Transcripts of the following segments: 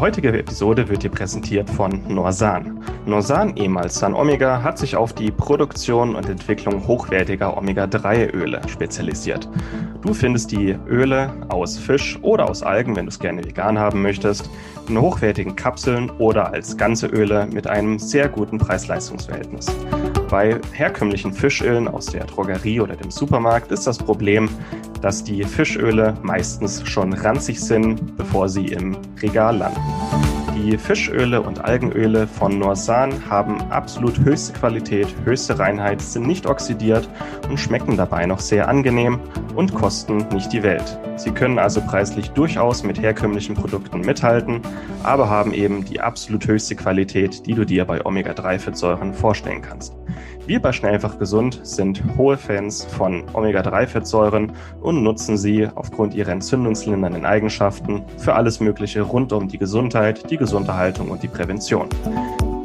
Heutige Episode wird dir präsentiert von Norsan. Norsan, ehemals San Omega, hat sich auf die Produktion und Entwicklung hochwertiger Omega-3-Öle spezialisiert. Du findest die Öle aus Fisch oder aus Algen, wenn du es gerne vegan haben möchtest, in hochwertigen Kapseln oder als ganze Öle mit einem sehr guten Preis-Leistungs-Verhältnis. Bei herkömmlichen Fischölen aus der Drogerie oder dem Supermarkt ist das Problem, dass die Fischöle meistens schon ranzig sind, bevor sie im Regal landen. Die Fischöle und Algenöle von Norsan haben absolut höchste Qualität, höchste Reinheit, sind nicht oxidiert und schmecken dabei noch sehr angenehm und kosten nicht die Welt. Sie können also preislich durchaus mit herkömmlichen Produkten mithalten, aber haben eben die absolut höchste Qualität, die du dir bei Omega-3-Fettsäuren vorstellen kannst. Wir bei Schnellfach Gesund sind hohe Fans von Omega-3-Fettsäuren und nutzen sie aufgrund ihrer entzündungslindernden Eigenschaften für alles Mögliche rund um die Gesundheit, die Gesunderhaltung und die Prävention.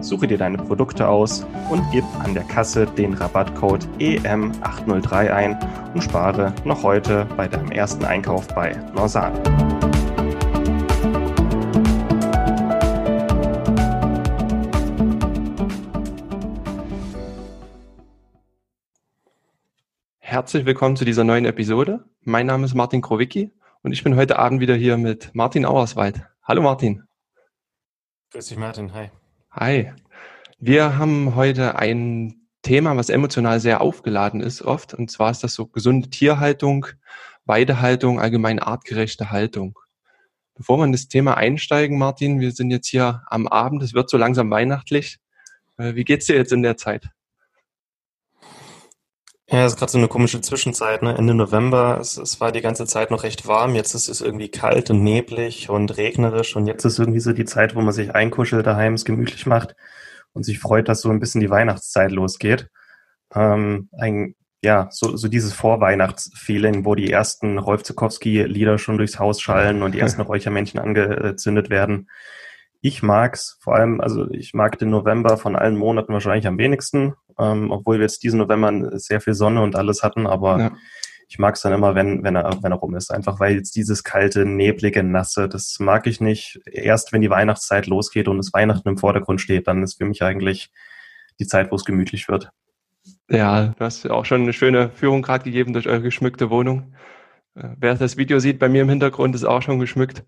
suche dir deine Produkte aus und gib an der Kasse den Rabattcode EM803 ein und spare noch heute bei deinem ersten Einkauf bei Norsan. Herzlich willkommen zu dieser neuen Episode. Mein Name ist Martin Krowicki und ich bin heute Abend wieder hier mit Martin Auerswald. Hallo Martin. Grüß dich Martin, hi. Hi. Wir haben heute ein Thema, was emotional sehr aufgeladen ist oft, und zwar ist das so gesunde Tierhaltung, Weidehaltung, allgemein artgerechte Haltung. Bevor wir in das Thema einsteigen, Martin, wir sind jetzt hier am Abend, es wird so langsam weihnachtlich. Äh, wie geht's dir jetzt in der Zeit? Ja, es ist gerade so eine komische Zwischenzeit, ne? Ende November, es, es war die ganze Zeit noch recht warm, jetzt ist es irgendwie kalt und neblig und regnerisch und jetzt ist irgendwie so die Zeit, wo man sich einkuschelt daheim, es gemütlich macht und sich freut, dass so ein bisschen die Weihnachtszeit losgeht. Ähm, ein ja, so, so dieses Vorweihnachtsfeeling, wo die ersten Rolf Zukowski-Lieder schon durchs Haus schallen und die ersten Räuchermännchen angezündet werden. Ich mag's, vor allem, also ich mag den November von allen Monaten wahrscheinlich am wenigsten, ähm, obwohl wir jetzt diesen November sehr viel Sonne und alles hatten, aber ja. ich mag's dann immer, wenn, wenn er, wenn er rum ist. Einfach weil jetzt dieses kalte, neblige, nasse, das mag ich nicht. Erst wenn die Weihnachtszeit losgeht und das Weihnachten im Vordergrund steht, dann ist für mich eigentlich die Zeit, wo es gemütlich wird. Ja, du hast auch schon eine schöne Führung gerade gegeben durch eure geschmückte Wohnung. Äh, wer das Video sieht, bei mir im Hintergrund ist auch schon geschmückt.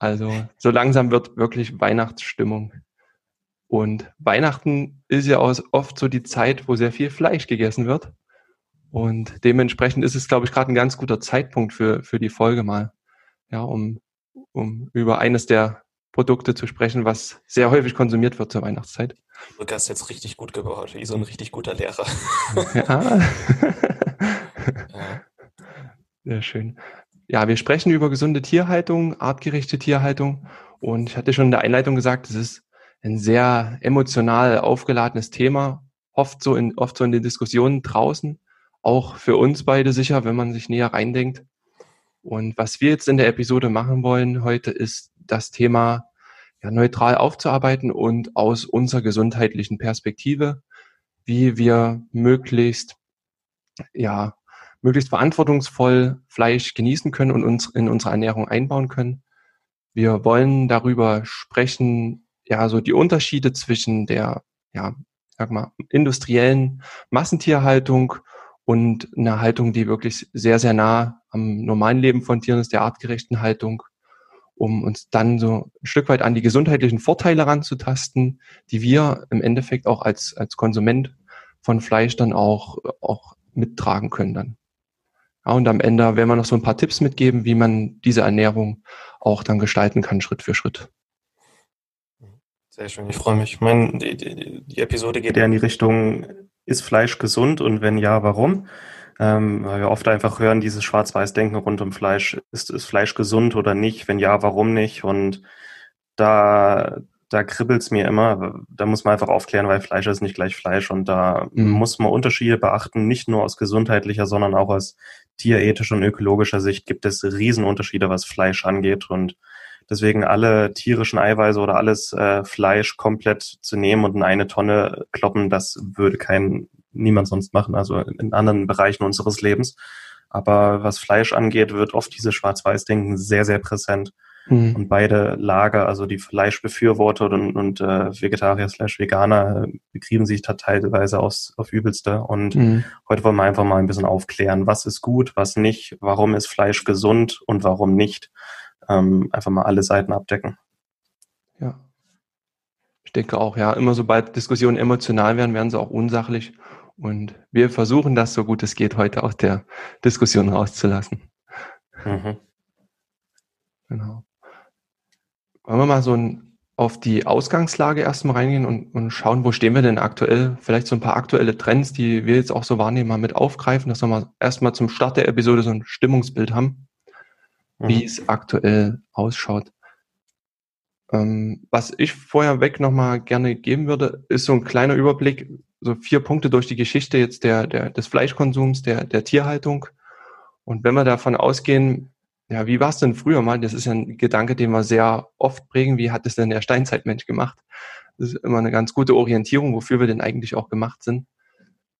Also so langsam wird wirklich Weihnachtsstimmung. Und Weihnachten ist ja auch oft so die Zeit, wo sehr viel Fleisch gegessen wird. Und dementsprechend ist es, glaube ich, gerade ein ganz guter Zeitpunkt für, für die Folge mal. Ja, um, um über eines der Produkte zu sprechen, was sehr häufig konsumiert wird zur Weihnachtszeit. Du hast jetzt richtig gut gebaut, wie so ein richtig guter Lehrer. Ja. ja. Sehr schön. Ja, wir sprechen über gesunde Tierhaltung, artgerechte Tierhaltung. Und ich hatte schon in der Einleitung gesagt, es ist ein sehr emotional aufgeladenes Thema, oft so in, oft so in den Diskussionen draußen, auch für uns beide sicher, wenn man sich näher reindenkt. Und was wir jetzt in der Episode machen wollen heute ist das Thema ja, neutral aufzuarbeiten und aus unserer gesundheitlichen Perspektive, wie wir möglichst, ja, möglichst verantwortungsvoll Fleisch genießen können und uns in unsere Ernährung einbauen können. Wir wollen darüber sprechen, ja, so die Unterschiede zwischen der, ja, sag mal, industriellen Massentierhaltung und einer Haltung, die wirklich sehr, sehr nah am normalen Leben von Tieren ist, der artgerechten Haltung um uns dann so ein Stück weit an die gesundheitlichen Vorteile ranzutasten, die wir im Endeffekt auch als, als Konsument von Fleisch dann auch, auch mittragen können dann. Ja, und am Ende werden wir noch so ein paar Tipps mitgeben, wie man diese Ernährung auch dann gestalten kann, Schritt für Schritt. Sehr schön, ich freue mich. Ich meine, die, die, die Episode geht ja in die Richtung, ist Fleisch gesund und wenn ja, warum? Ähm, weil wir oft einfach hören, dieses Schwarz-Weiß-Denken rund um Fleisch. Ist, ist Fleisch gesund oder nicht? Wenn ja, warum nicht? Und da, da kribbelt's mir immer. Da muss man einfach aufklären, weil Fleisch ist nicht gleich Fleisch. Und da mhm. muss man Unterschiede beachten, nicht nur aus gesundheitlicher, sondern auch aus tierethischer und ökologischer Sicht gibt es Riesenunterschiede, was Fleisch angeht. Und deswegen alle tierischen Eiweiße oder alles äh, Fleisch komplett zu nehmen und in eine Tonne kloppen, das würde kein niemand sonst machen, also in anderen Bereichen unseres Lebens. Aber was Fleisch angeht, wird oft diese Schwarz-Weiß-Denken sehr, sehr präsent. Mhm. Und beide Lager, also die Fleischbefürworter und, und äh, Vegetarier slash Veganer, äh, begrieben sich da teilweise aus, auf übelste. Und mhm. heute wollen wir einfach mal ein bisschen aufklären, was ist gut, was nicht, warum ist Fleisch gesund und warum nicht. Ähm, einfach mal alle Seiten abdecken. Ja. Ich denke auch, ja, immer sobald Diskussionen emotional werden, werden sie auch unsachlich. Und wir versuchen das so gut es geht heute aus der Diskussion rauszulassen. Mhm. Genau. Wollen wir mal so ein, auf die Ausgangslage erstmal reingehen und, und schauen, wo stehen wir denn aktuell? Vielleicht so ein paar aktuelle Trends, die wir jetzt auch so wahrnehmen, mal mit aufgreifen, dass wir mal erstmal zum Start der Episode so ein Stimmungsbild haben, mhm. wie es aktuell ausschaut. Ähm, was ich vorher weg nochmal gerne geben würde, ist so ein kleiner Überblick, so vier Punkte durch die Geschichte jetzt der, der, des Fleischkonsums, der, der Tierhaltung. Und wenn wir davon ausgehen, ja, wie war es denn früher mal? Das ist ja ein Gedanke, den wir sehr oft prägen. Wie hat es denn der Steinzeitmensch gemacht? Das ist immer eine ganz gute Orientierung, wofür wir denn eigentlich auch gemacht sind.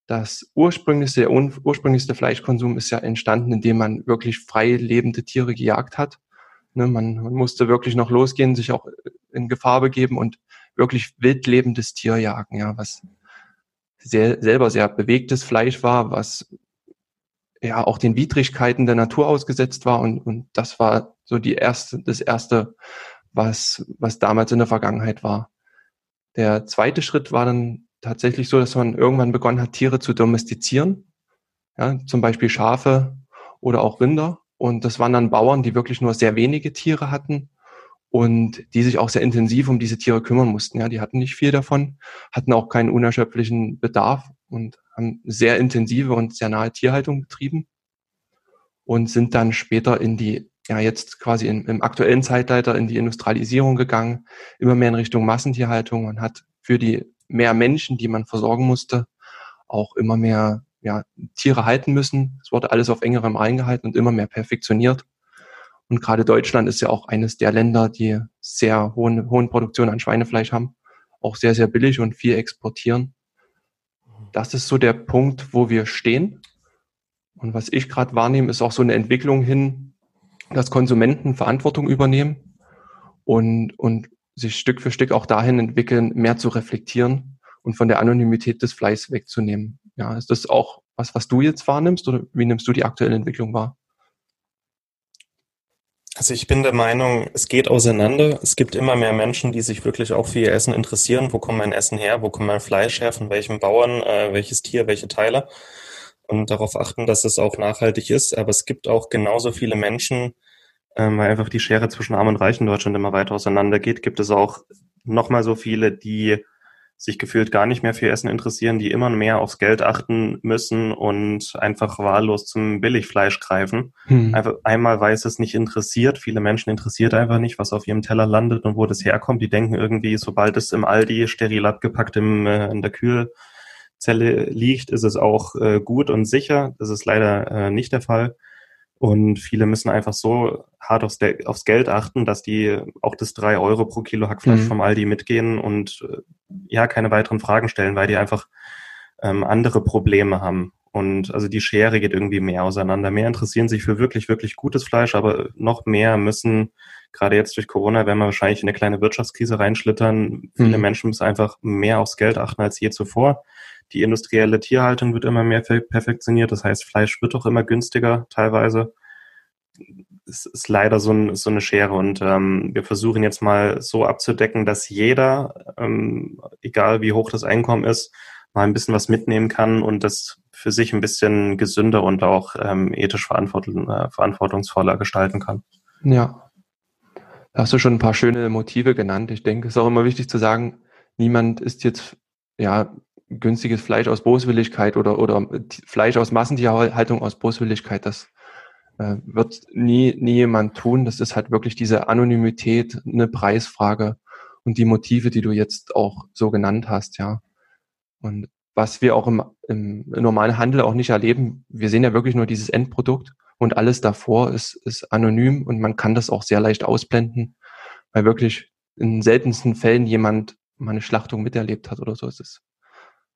Das ursprünglichste, der ursprünglichste Fleischkonsum ist ja entstanden, indem man wirklich frei lebende Tiere gejagt hat. Ne, man, man musste wirklich noch losgehen, sich auch in Gefahr begeben und wirklich wild lebendes Tier jagen, ja, was sehr, selber sehr bewegtes Fleisch war, was ja auch den Widrigkeiten der Natur ausgesetzt war und, und das war so die erste, das erste, was, was damals in der Vergangenheit war. Der zweite Schritt war dann tatsächlich so, dass man irgendwann begonnen hat, Tiere zu domestizieren. Ja, zum Beispiel Schafe oder auch Rinder. Und das waren dann Bauern, die wirklich nur sehr wenige Tiere hatten und die sich auch sehr intensiv um diese Tiere kümmern mussten. Ja, die hatten nicht viel davon, hatten auch keinen unerschöpflichen Bedarf und haben sehr intensive und sehr nahe Tierhaltung betrieben und sind dann später in die, ja jetzt quasi in, im aktuellen Zeitalter in die Industrialisierung gegangen, immer mehr in Richtung Massentierhaltung und hat für die mehr Menschen, die man versorgen musste, auch immer mehr ja, Tiere halten müssen. Es wurde alles auf engerem reingehalten und immer mehr perfektioniert. Und gerade Deutschland ist ja auch eines der Länder, die sehr hohen, hohen Produktion an Schweinefleisch haben, auch sehr, sehr billig und viel exportieren. Das ist so der Punkt, wo wir stehen. Und was ich gerade wahrnehme, ist auch so eine Entwicklung hin, dass Konsumenten Verantwortung übernehmen und, und sich Stück für Stück auch dahin entwickeln, mehr zu reflektieren und von der Anonymität des Fleischs wegzunehmen. Ja, ist das auch was, was du jetzt wahrnimmst oder wie nimmst du die aktuelle Entwicklung wahr? Also ich bin der Meinung, es geht auseinander. Es gibt immer mehr Menschen, die sich wirklich auch für ihr Essen interessieren. Wo kommt mein Essen her? Wo kommt mein Fleisch her? Von welchem Bauern? Äh, welches Tier? Welche Teile? Und darauf achten, dass es auch nachhaltig ist. Aber es gibt auch genauso viele Menschen, ähm, weil einfach die Schere zwischen Arm und Reich in Deutschland immer weiter auseinander geht, gibt es auch nochmal so viele, die sich gefühlt gar nicht mehr für Essen interessieren, die immer mehr aufs Geld achten müssen und einfach wahllos zum Billigfleisch greifen. Hm. Einfach einmal, weil es nicht interessiert. Viele Menschen interessiert einfach nicht, was auf ihrem Teller landet und wo das herkommt. Die denken irgendwie, sobald es im Aldi steril abgepackt im, äh, in der Kühlzelle liegt, ist es auch äh, gut und sicher. Das ist leider äh, nicht der Fall. Und viele müssen einfach so hart aufs, aufs, Geld achten, dass die auch das drei Euro pro Kilo Hackfleisch mhm. vom Aldi mitgehen und äh, ja, keine weiteren Fragen stellen, weil die einfach ähm, andere Probleme haben. Und also die Schere geht irgendwie mehr auseinander. Mehr interessieren sich für wirklich, wirklich gutes Fleisch, aber noch mehr müssen, gerade jetzt durch Corona, werden wir wahrscheinlich in eine kleine Wirtschaftskrise reinschlittern. Viele mhm. Menschen müssen einfach mehr aufs Geld achten als je zuvor. Die industrielle Tierhaltung wird immer mehr perfektioniert. Das heißt, Fleisch wird auch immer günstiger teilweise. es ist leider so, ein, so eine Schere und ähm, wir versuchen jetzt mal so abzudecken, dass jeder, ähm, egal wie hoch das Einkommen ist, mal ein bisschen was mitnehmen kann und das für sich ein bisschen gesünder und auch ähm, ethisch verantwortung, äh, verantwortungsvoller gestalten kann. Ja. Da hast du schon ein paar schöne Motive genannt. Ich denke, es ist auch immer wichtig zu sagen, niemand ist jetzt ja günstiges Fleisch aus Boswilligkeit oder, oder Fleisch aus Massentierhaltung aus Boswilligkeit. Das äh, wird nie, nie jemand tun. Das ist halt wirklich diese Anonymität, eine Preisfrage und die Motive, die du jetzt auch so genannt hast, ja. Und was wir auch im, im normalen Handel auch nicht erleben, wir sehen ja wirklich nur dieses Endprodukt und alles davor ist, ist anonym und man kann das auch sehr leicht ausblenden, weil wirklich in seltensten Fällen jemand mal eine Schlachtung miterlebt hat oder so. Es ist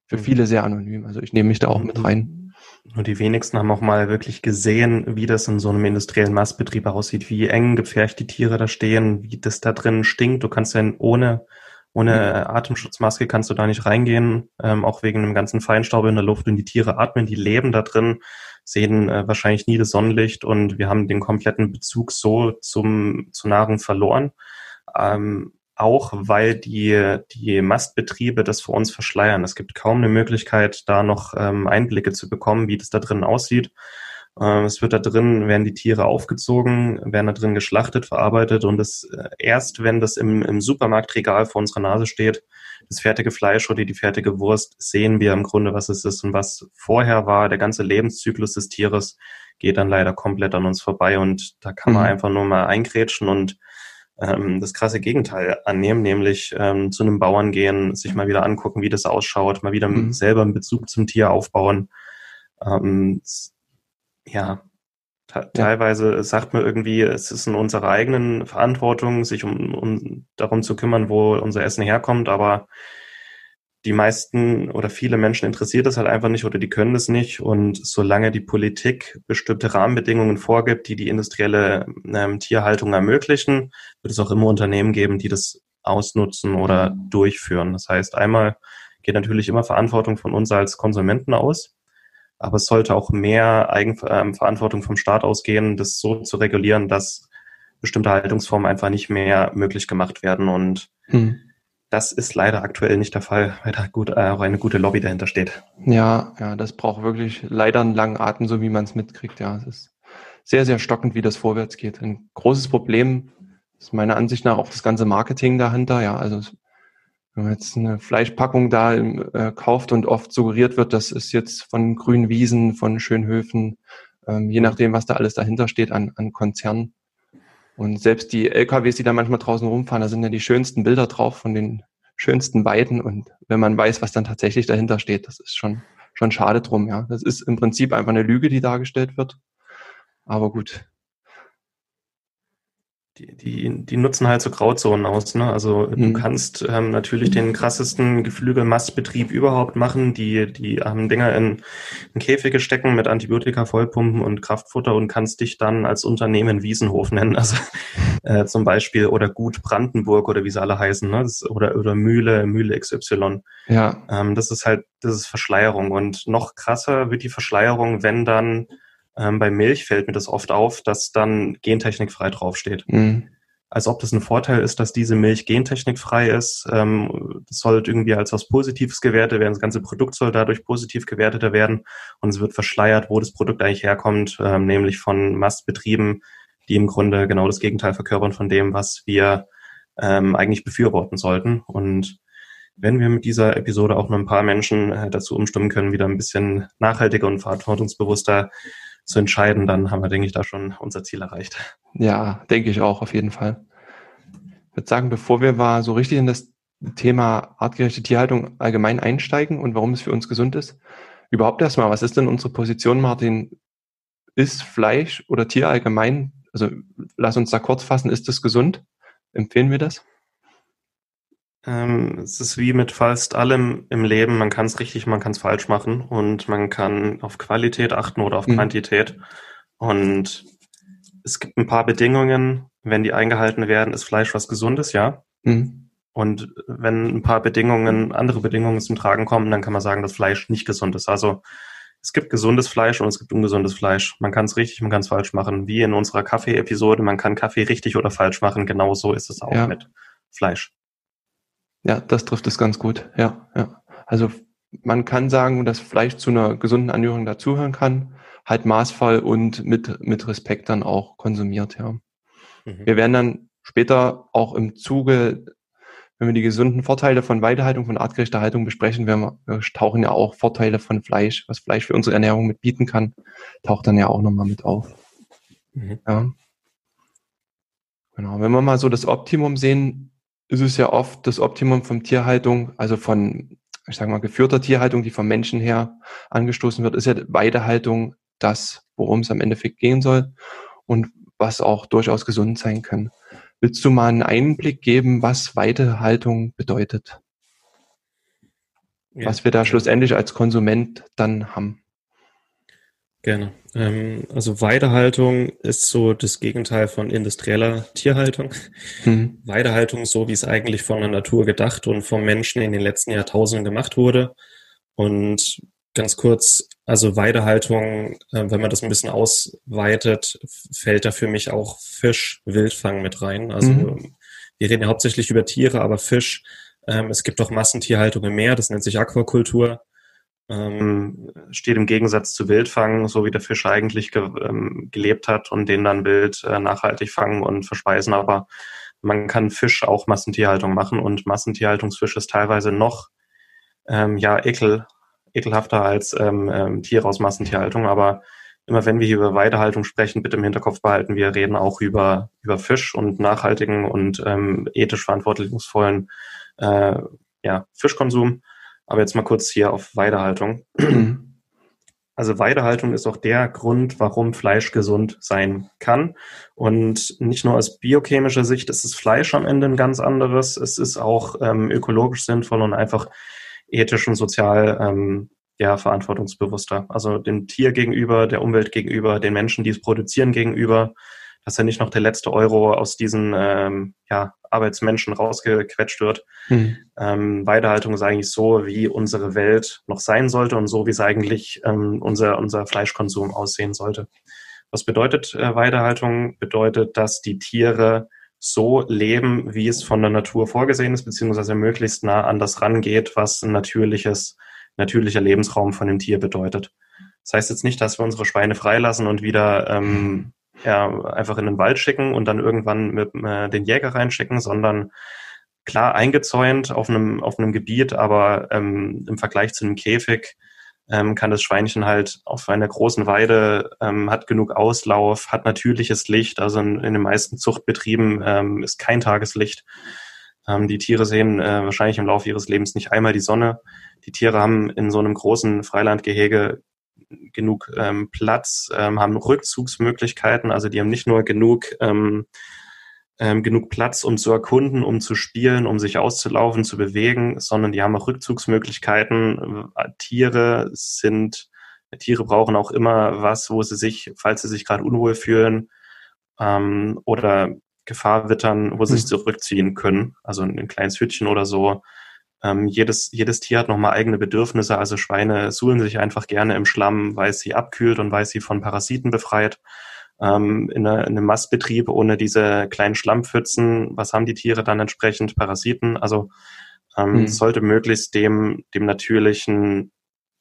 für mhm. viele sehr anonym. Also ich nehme mich da auch mit rein. Nur die wenigsten haben auch mal wirklich gesehen, wie das in so einem industriellen Mastbetrieb aussieht, wie eng gepfercht die Tiere da stehen, wie das da drin stinkt. Du kannst ja ohne, ohne Atemschutzmaske kannst du da nicht reingehen, ähm, auch wegen dem ganzen Feinstaub in der Luft und die Tiere atmen, die leben da drin, sehen äh, wahrscheinlich nie das Sonnenlicht und wir haben den kompletten Bezug so zum, zur Nahrung verloren. Ähm, auch weil die, die Mastbetriebe das für uns verschleiern. Es gibt kaum eine Möglichkeit, da noch ähm, Einblicke zu bekommen, wie das da drin aussieht. Ähm, es wird da drin, werden die Tiere aufgezogen, werden da drin geschlachtet, verarbeitet und es äh, erst, wenn das im, im Supermarktregal vor unserer Nase steht, das fertige Fleisch oder die fertige Wurst, sehen wir im Grunde, was es ist und was vorher war. Der ganze Lebenszyklus des Tieres geht dann leider komplett an uns vorbei und da kann man mhm. einfach nur mal eingrätschen und ähm, das krasse Gegenteil annehmen, nämlich ähm, zu einem Bauern gehen, sich mal wieder angucken, wie das ausschaut, mal wieder mhm. selber einen Bezug zum Tier aufbauen. Ähm, ja, teilweise sagt man irgendwie, es ist in unserer eigenen Verantwortung, sich um, um darum zu kümmern, wo unser Essen herkommt, aber die meisten oder viele Menschen interessiert das halt einfach nicht oder die können das nicht. Und solange die Politik bestimmte Rahmenbedingungen vorgibt, die die industrielle ähm, Tierhaltung ermöglichen, wird es auch immer Unternehmen geben, die das ausnutzen oder durchführen. Das heißt, einmal geht natürlich immer Verantwortung von uns als Konsumenten aus, aber es sollte auch mehr Eigenverantwortung ähm, vom Staat ausgehen, das so zu regulieren, dass bestimmte Haltungsformen einfach nicht mehr möglich gemacht werden und hm das ist leider aktuell nicht der Fall, weil da gut, äh, auch eine gute Lobby dahinter steht. Ja, ja, das braucht wirklich leider einen langen Atem, so wie man es mitkriegt. Ja, es ist sehr, sehr stockend, wie das vorwärts geht. Ein großes Problem ist meiner Ansicht nach auch das ganze Marketing dahinter. Ja, also wenn man jetzt eine Fleischpackung da äh, kauft und oft suggeriert wird, das ist jetzt von grünen Wiesen, von Schönhöfen, ähm, je nachdem, was da alles dahinter steht an, an Konzernen. Und selbst die LKWs, die da manchmal draußen rumfahren, da sind ja die schönsten Bilder drauf von den schönsten Weiden. Und wenn man weiß, was dann tatsächlich dahinter steht, das ist schon, schon schade drum, ja. Das ist im Prinzip einfach eine Lüge, die dargestellt wird. Aber gut, die, die, die nutzen halt so Grauzonen aus. Ne? Also mhm. du kannst ähm, natürlich den krassesten Geflügelmastbetrieb überhaupt machen. Die, die haben Dinger in, in Käfige stecken mit Antibiotika vollpumpen und Kraftfutter und kannst dich dann als Unternehmen Wiesenhof nennen. Also äh, zum Beispiel oder Gut Brandenburg oder wie sie alle heißen. Ne? Das, oder, oder Mühle, Mühle XY. Ja. Ähm, das ist halt, das ist Verschleierung. Und noch krasser wird die Verschleierung, wenn dann ähm, bei Milch fällt mir das oft auf, dass dann gentechnikfrei draufsteht. Mhm. Als ob das ein Vorteil ist, dass diese Milch gentechnikfrei ist. Ähm, das soll irgendwie als was Positives gewertet werden. Das ganze Produkt soll dadurch positiv gewerteter werden. Und es wird verschleiert, wo das Produkt eigentlich herkommt, ähm, nämlich von Mastbetrieben, die im Grunde genau das Gegenteil verkörpern von dem, was wir ähm, eigentlich befürworten sollten. Und wenn wir mit dieser Episode auch noch ein paar Menschen äh, dazu umstimmen können, wieder ein bisschen nachhaltiger und verantwortungsbewusster zu entscheiden, dann haben wir, denke ich, da schon unser Ziel erreicht. Ja, denke ich auch auf jeden Fall. Ich würde sagen, bevor wir mal so richtig in das Thema artgerechte Tierhaltung allgemein einsteigen und warum es für uns gesund ist, überhaupt erstmal, was ist denn unsere Position, Martin? Ist Fleisch oder Tier allgemein, also lass uns da kurz fassen, ist das gesund? Empfehlen wir das? Ähm, es ist wie mit fast allem im Leben, man kann es richtig, man kann es falsch machen und man kann auf Qualität achten oder auf mhm. Quantität. Und es gibt ein paar Bedingungen, wenn die eingehalten werden, ist Fleisch was Gesundes, ja. Mhm. Und wenn ein paar Bedingungen, andere Bedingungen zum Tragen kommen, dann kann man sagen, dass Fleisch nicht gesund ist. Also es gibt gesundes Fleisch und es gibt ungesundes Fleisch. Man kann es richtig, man kann es falsch machen. Wie in unserer Kaffee-Episode, man kann Kaffee richtig oder falsch machen. Genauso ist es auch ja. mit Fleisch. Ja, das trifft es ganz gut. Ja, ja. Also man kann sagen, dass Fleisch zu einer gesunden Ernährung dazuhören kann, halt maßvoll und mit, mit Respekt dann auch konsumiert, ja. Mhm. Wir werden dann später auch im Zuge, wenn wir die gesunden Vorteile von Weidehaltung, von artgerechter Haltung besprechen, werden wir, wir tauchen ja auch Vorteile von Fleisch, was Fleisch für unsere Ernährung mit bieten kann, taucht dann ja auch nochmal mit auf. Mhm. Ja. Genau. Wenn wir mal so das Optimum sehen, ist es ja oft das Optimum von Tierhaltung, also von, ich sage mal, geführter Tierhaltung, die vom Menschen her angestoßen wird, ist ja Weidehaltung das, worum es am Endeffekt gehen soll und was auch durchaus gesund sein kann. Willst du mal einen Einblick geben, was Weidehaltung bedeutet? Ja. Was wir da schlussendlich als Konsument dann haben? Gerne. Ähm, also Weidehaltung ist so das Gegenteil von industrieller Tierhaltung. Mhm. Weidehaltung, so wie es eigentlich von der Natur gedacht und vom Menschen in den letzten Jahrtausenden gemacht wurde. Und ganz kurz, also Weidehaltung, äh, wenn man das ein bisschen ausweitet, fällt da für mich auch Fisch, Wildfang mit rein. Also mhm. wir reden ja hauptsächlich über Tiere, aber Fisch. Ähm, es gibt auch Massentierhaltung im Meer, das nennt sich Aquakultur ähm, steht im Gegensatz zu Wildfang, so wie der Fisch eigentlich ge ähm, gelebt hat und den dann wild äh, nachhaltig fangen und verspeisen. Aber man kann Fisch auch Massentierhaltung machen und Massentierhaltungsfisch ist teilweise noch ähm, ja ekel, ekelhafter als ähm, ähm, Tiere aus Massentierhaltung. Aber immer wenn wir hier über Weidehaltung sprechen, bitte im Hinterkopf behalten, wir reden auch über, über Fisch und nachhaltigen und ähm, ethisch verantwortungsvollen äh, ja, Fischkonsum. Aber jetzt mal kurz hier auf Weidehaltung. Also Weidehaltung ist auch der Grund, warum Fleisch gesund sein kann. Und nicht nur aus biochemischer Sicht ist das Fleisch am Ende ein ganz anderes. Es ist auch ähm, ökologisch sinnvoll und einfach ethisch und sozial ähm, ja, verantwortungsbewusster. Also dem Tier gegenüber, der Umwelt gegenüber, den Menschen, die es produzieren gegenüber dass ja nicht noch der letzte Euro aus diesen ähm, ja, Arbeitsmenschen rausgequetscht wird. Mhm. Ähm, Weidehaltung ist eigentlich so, wie unsere Welt noch sein sollte und so, wie es eigentlich ähm, unser, unser Fleischkonsum aussehen sollte. Was bedeutet äh, Weidehaltung? Bedeutet, dass die Tiere so leben, wie es von der Natur vorgesehen ist, beziehungsweise möglichst nah an das rangeht, was ein natürliches, natürlicher Lebensraum von dem Tier bedeutet. Das heißt jetzt nicht, dass wir unsere Schweine freilassen und wieder ähm, ja, einfach in den Wald schicken und dann irgendwann mit äh, den Jäger reinschicken, sondern klar eingezäunt auf einem, auf einem Gebiet, aber ähm, im Vergleich zu einem Käfig ähm, kann das Schweinchen halt auf einer großen Weide, ähm, hat genug Auslauf, hat natürliches Licht, also in, in den meisten Zuchtbetrieben ähm, ist kein Tageslicht. Ähm, die Tiere sehen äh, wahrscheinlich im Laufe ihres Lebens nicht einmal die Sonne. Die Tiere haben in so einem großen Freilandgehege genug ähm, Platz, ähm, haben Rückzugsmöglichkeiten, also die haben nicht nur genug ähm, ähm, genug Platz, um zu erkunden, um zu spielen, um sich auszulaufen, zu bewegen, sondern die haben auch Rückzugsmöglichkeiten. Äh, Tiere sind, Tiere brauchen auch immer was, wo sie sich, falls sie sich gerade unwohl fühlen ähm, oder Gefahr wittern, wo sie sich hm. zurückziehen können. Also ein kleines Hütchen oder so, ähm, jedes, jedes Tier hat nochmal eigene Bedürfnisse. Also Schweine suhlen sich einfach gerne im Schlamm, weil es sie abkühlt und weil es sie von Parasiten befreit. Ähm, in, eine, in einem Mastbetrieb ohne diese kleinen Schlammpfützen, was haben die Tiere dann entsprechend? Parasiten. Also ähm, mhm. sollte möglichst dem, dem natürlichen,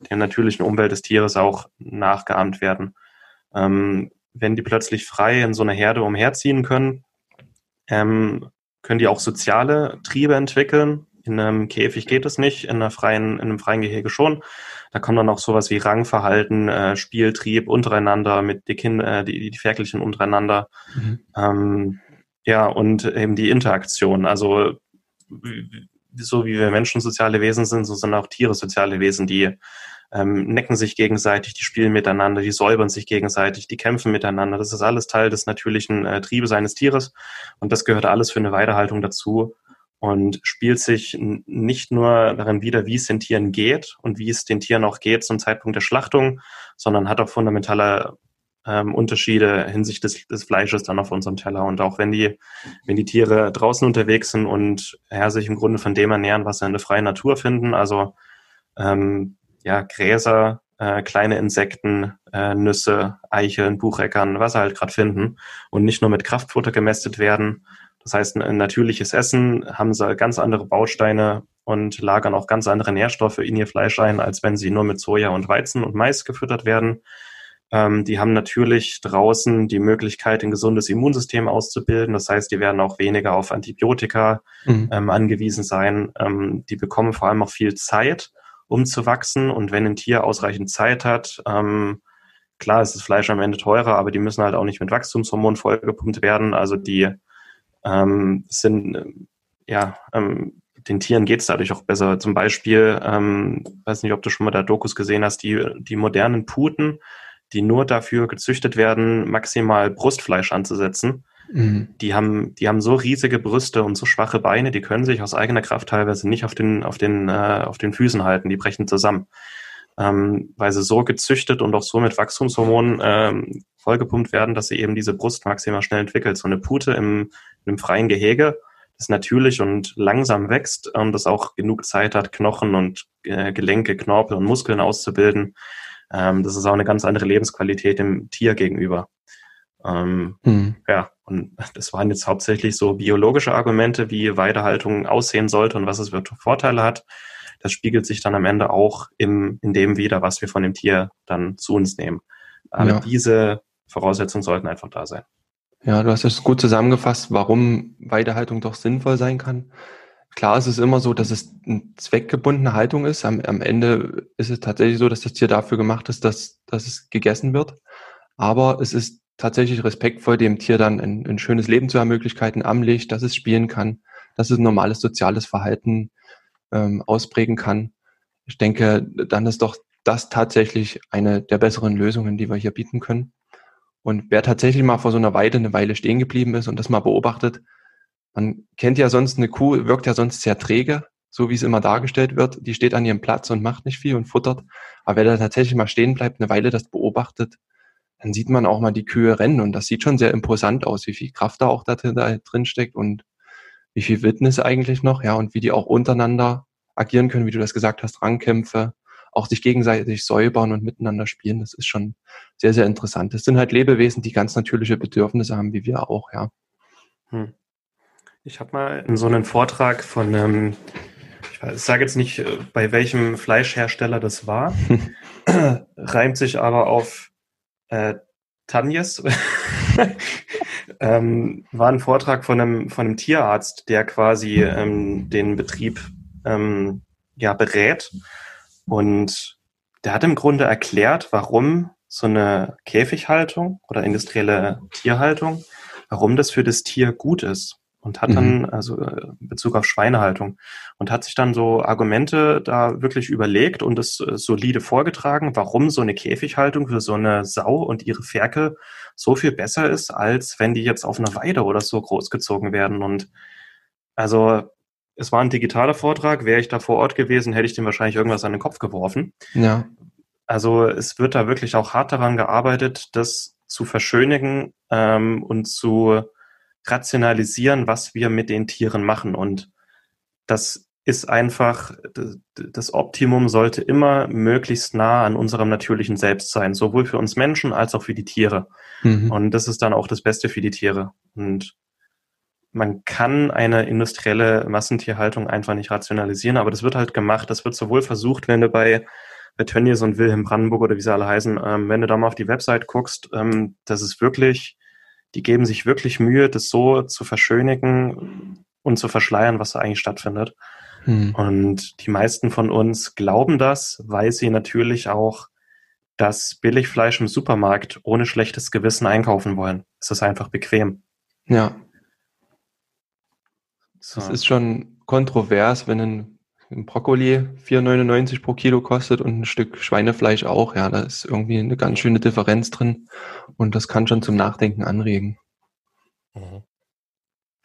der natürlichen Umwelt des Tieres auch nachgeahmt werden. Ähm, wenn die plötzlich frei in so einer Herde umherziehen können, ähm, können die auch soziale Triebe entwickeln. In einem Käfig geht es nicht, in, einer freien, in einem freien Gehege schon. Da kommt dann auch sowas wie Rangverhalten, äh, Spieltrieb untereinander mit die Kinder, äh, die, die Ferkelchen untereinander. Mhm. Ähm, ja, und eben die Interaktion. Also so wie wir Menschen soziale Wesen sind, so sind auch Tiere soziale Wesen, die ähm, necken sich gegenseitig, die spielen miteinander, die säubern sich gegenseitig, die kämpfen miteinander. Das ist alles Teil des natürlichen äh, Triebes eines Tieres und das gehört alles für eine Weidehaltung dazu und spielt sich nicht nur darin wieder, wie es den Tieren geht und wie es den Tieren auch geht zum Zeitpunkt der Schlachtung, sondern hat auch fundamentale ähm, Unterschiede hinsichtlich des, des Fleisches dann auf unserem Teller. Und auch wenn die, wenn die Tiere draußen unterwegs sind und ja, sich im Grunde von dem ernähren, was sie in der freien Natur finden, also ähm, ja, Gräser, äh, kleine Insekten, äh, Nüsse, Eicheln, Bucheckern, was sie halt gerade finden und nicht nur mit Kraftfutter gemästet werden. Das heißt, ein natürliches Essen haben sie ganz andere Bausteine und lagern auch ganz andere Nährstoffe in ihr Fleisch ein, als wenn sie nur mit Soja und Weizen und Mais gefüttert werden. Ähm, die haben natürlich draußen die Möglichkeit, ein gesundes Immunsystem auszubilden. Das heißt, die werden auch weniger auf Antibiotika mhm. ähm, angewiesen sein. Ähm, die bekommen vor allem auch viel Zeit, um zu wachsen. Und wenn ein Tier ausreichend Zeit hat, ähm, klar ist das Fleisch am Ende teurer, aber die müssen halt auch nicht mit Wachstumshormonen vollgepumpt werden. Also die ähm, sind, ja, ähm, den Tieren geht es dadurch auch besser. Zum Beispiel, ähm, weiß nicht, ob du schon mal da Dokus gesehen hast, die, die modernen Puten, die nur dafür gezüchtet werden, maximal Brustfleisch anzusetzen. Mhm. Die haben, die haben so riesige Brüste und so schwache Beine, die können sich aus eigener Kraft teilweise nicht auf den, auf den, äh, auf den Füßen halten, die brechen zusammen. Ähm, weil sie so gezüchtet und auch so mit Wachstumshormonen ähm, vollgepumpt werden, dass sie eben diese Brust maximal schnell entwickelt. So eine Pute im, im freien Gehege, das natürlich und langsam wächst, ähm, das auch genug Zeit hat, Knochen und äh, Gelenke, Knorpel und Muskeln auszubilden, ähm, das ist auch eine ganz andere Lebensqualität dem Tier gegenüber. Ähm, hm. Ja, und das waren jetzt hauptsächlich so biologische Argumente, wie Weidehaltung aussehen sollte und was es für Vorteile hat. Das spiegelt sich dann am Ende auch im, in dem wieder, was wir von dem Tier dann zu uns nehmen. Aber ja. diese Voraussetzungen sollten einfach da sein. Ja, du hast es gut zusammengefasst, warum Weidehaltung doch sinnvoll sein kann. Klar ist es immer so, dass es eine zweckgebundene Haltung ist. Am, am Ende ist es tatsächlich so, dass das Tier dafür gemacht ist, dass, dass es gegessen wird. Aber es ist tatsächlich respektvoll, dem Tier dann ein, ein schönes Leben zu ermöglichen am Licht, dass es spielen kann, dass es normales soziales Verhalten ähm, ausprägen kann. Ich denke, dann ist doch das tatsächlich eine der besseren Lösungen, die wir hier bieten können. Und wer tatsächlich mal vor so einer Weide eine Weile stehen geblieben ist und das mal beobachtet, man kennt ja sonst eine Kuh, wirkt ja sonst sehr träge, so wie es immer dargestellt wird. Die steht an ihrem Platz und macht nicht viel und futtert. Aber wer da tatsächlich mal stehen bleibt, eine Weile das beobachtet, dann sieht man auch mal die Kühe rennen und das sieht schon sehr imposant aus, wie viel Kraft da auch da drin steckt und wie viel Wildnis eigentlich noch, ja, und wie die auch untereinander agieren können, wie du das gesagt hast, Rangkämpfe, auch sich gegenseitig säubern und miteinander spielen. Das ist schon sehr, sehr interessant. Das sind halt Lebewesen, die ganz natürliche Bedürfnisse haben, wie wir auch, ja. Hm. Ich habe mal in so einem Vortrag von, ähm, ich sage jetzt nicht, äh, bei welchem Fleischhersteller das war, reimt sich aber auf äh, Tanjes, ähm, war ein Vortrag von einem, von einem Tierarzt, der quasi ähm, den Betrieb ähm, ja, berät. Und der hat im Grunde erklärt, warum so eine Käfighaltung oder industrielle Tierhaltung, warum das für das Tier gut ist und hat dann, mhm. also äh, in Bezug auf Schweinehaltung, und hat sich dann so Argumente da wirklich überlegt und es äh, solide vorgetragen, warum so eine Käfighaltung für so eine Sau und ihre Ferkel so viel besser ist, als wenn die jetzt auf einer Weide oder so großgezogen werden. Und also es war ein digitaler Vortrag, wäre ich da vor Ort gewesen, hätte ich dem wahrscheinlich irgendwas an den Kopf geworfen. Ja. Also es wird da wirklich auch hart daran gearbeitet, das zu verschönigen ähm, und zu rationalisieren, was wir mit den Tieren machen. Und das ist einfach, das Optimum sollte immer möglichst nah an unserem natürlichen Selbst sein, sowohl für uns Menschen als auch für die Tiere. Mhm. Und das ist dann auch das Beste für die Tiere. Und man kann eine industrielle Massentierhaltung einfach nicht rationalisieren, aber das wird halt gemacht. Das wird sowohl versucht, wenn du bei, bei Tönnies und Wilhelm Brandenburg oder wie sie alle heißen, ähm, wenn du da mal auf die Website guckst, ähm, das ist wirklich die geben sich wirklich Mühe, das so zu verschönigen und zu verschleiern, was da eigentlich stattfindet. Hm. Und die meisten von uns glauben das, weil sie natürlich auch das Billigfleisch im Supermarkt ohne schlechtes Gewissen einkaufen wollen. Es ist einfach bequem. Ja. So. Es ist schon kontrovers, wenn ein, ein Brokkoli 4,99 pro Kilo kostet und ein Stück Schweinefleisch auch. Ja, da ist irgendwie eine ganz schöne Differenz drin. Und das kann schon zum Nachdenken anregen. Mhm.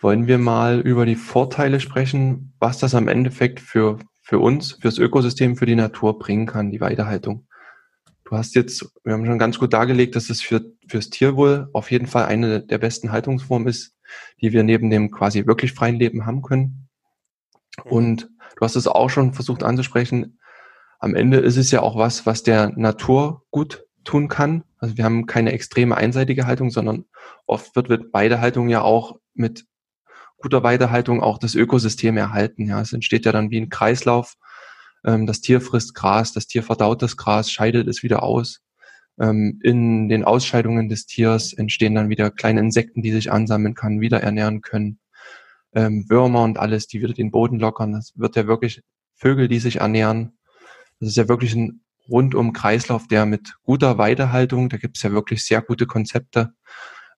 Wollen wir mal über die Vorteile sprechen, was das am Endeffekt für, für uns, fürs Ökosystem, für die Natur bringen kann, die Weidehaltung? Du hast jetzt, wir haben schon ganz gut dargelegt, dass es für, fürs Tierwohl auf jeden Fall eine der besten Haltungsformen ist, die wir neben dem quasi wirklich freien Leben haben können. Mhm. Und du hast es auch schon versucht anzusprechen, am Ende ist es ja auch was, was der Natur gut tun kann. Also wir haben keine extreme einseitige Haltung, sondern oft wird mit Weidehaltung ja auch mit guter Weidehaltung auch das Ökosystem erhalten. Ja, es entsteht ja dann wie ein Kreislauf. Ähm, das Tier frisst Gras, das Tier verdaut das Gras, scheidet es wieder aus. Ähm, in den Ausscheidungen des Tiers entstehen dann wieder kleine Insekten, die sich ansammeln können, wieder ernähren können. Ähm, Würmer und alles, die wieder den Boden lockern. Das wird ja wirklich Vögel, die sich ernähren. Das ist ja wirklich ein rundum Kreislauf, der mit guter Weidehaltung, da gibt es ja wirklich sehr gute Konzepte,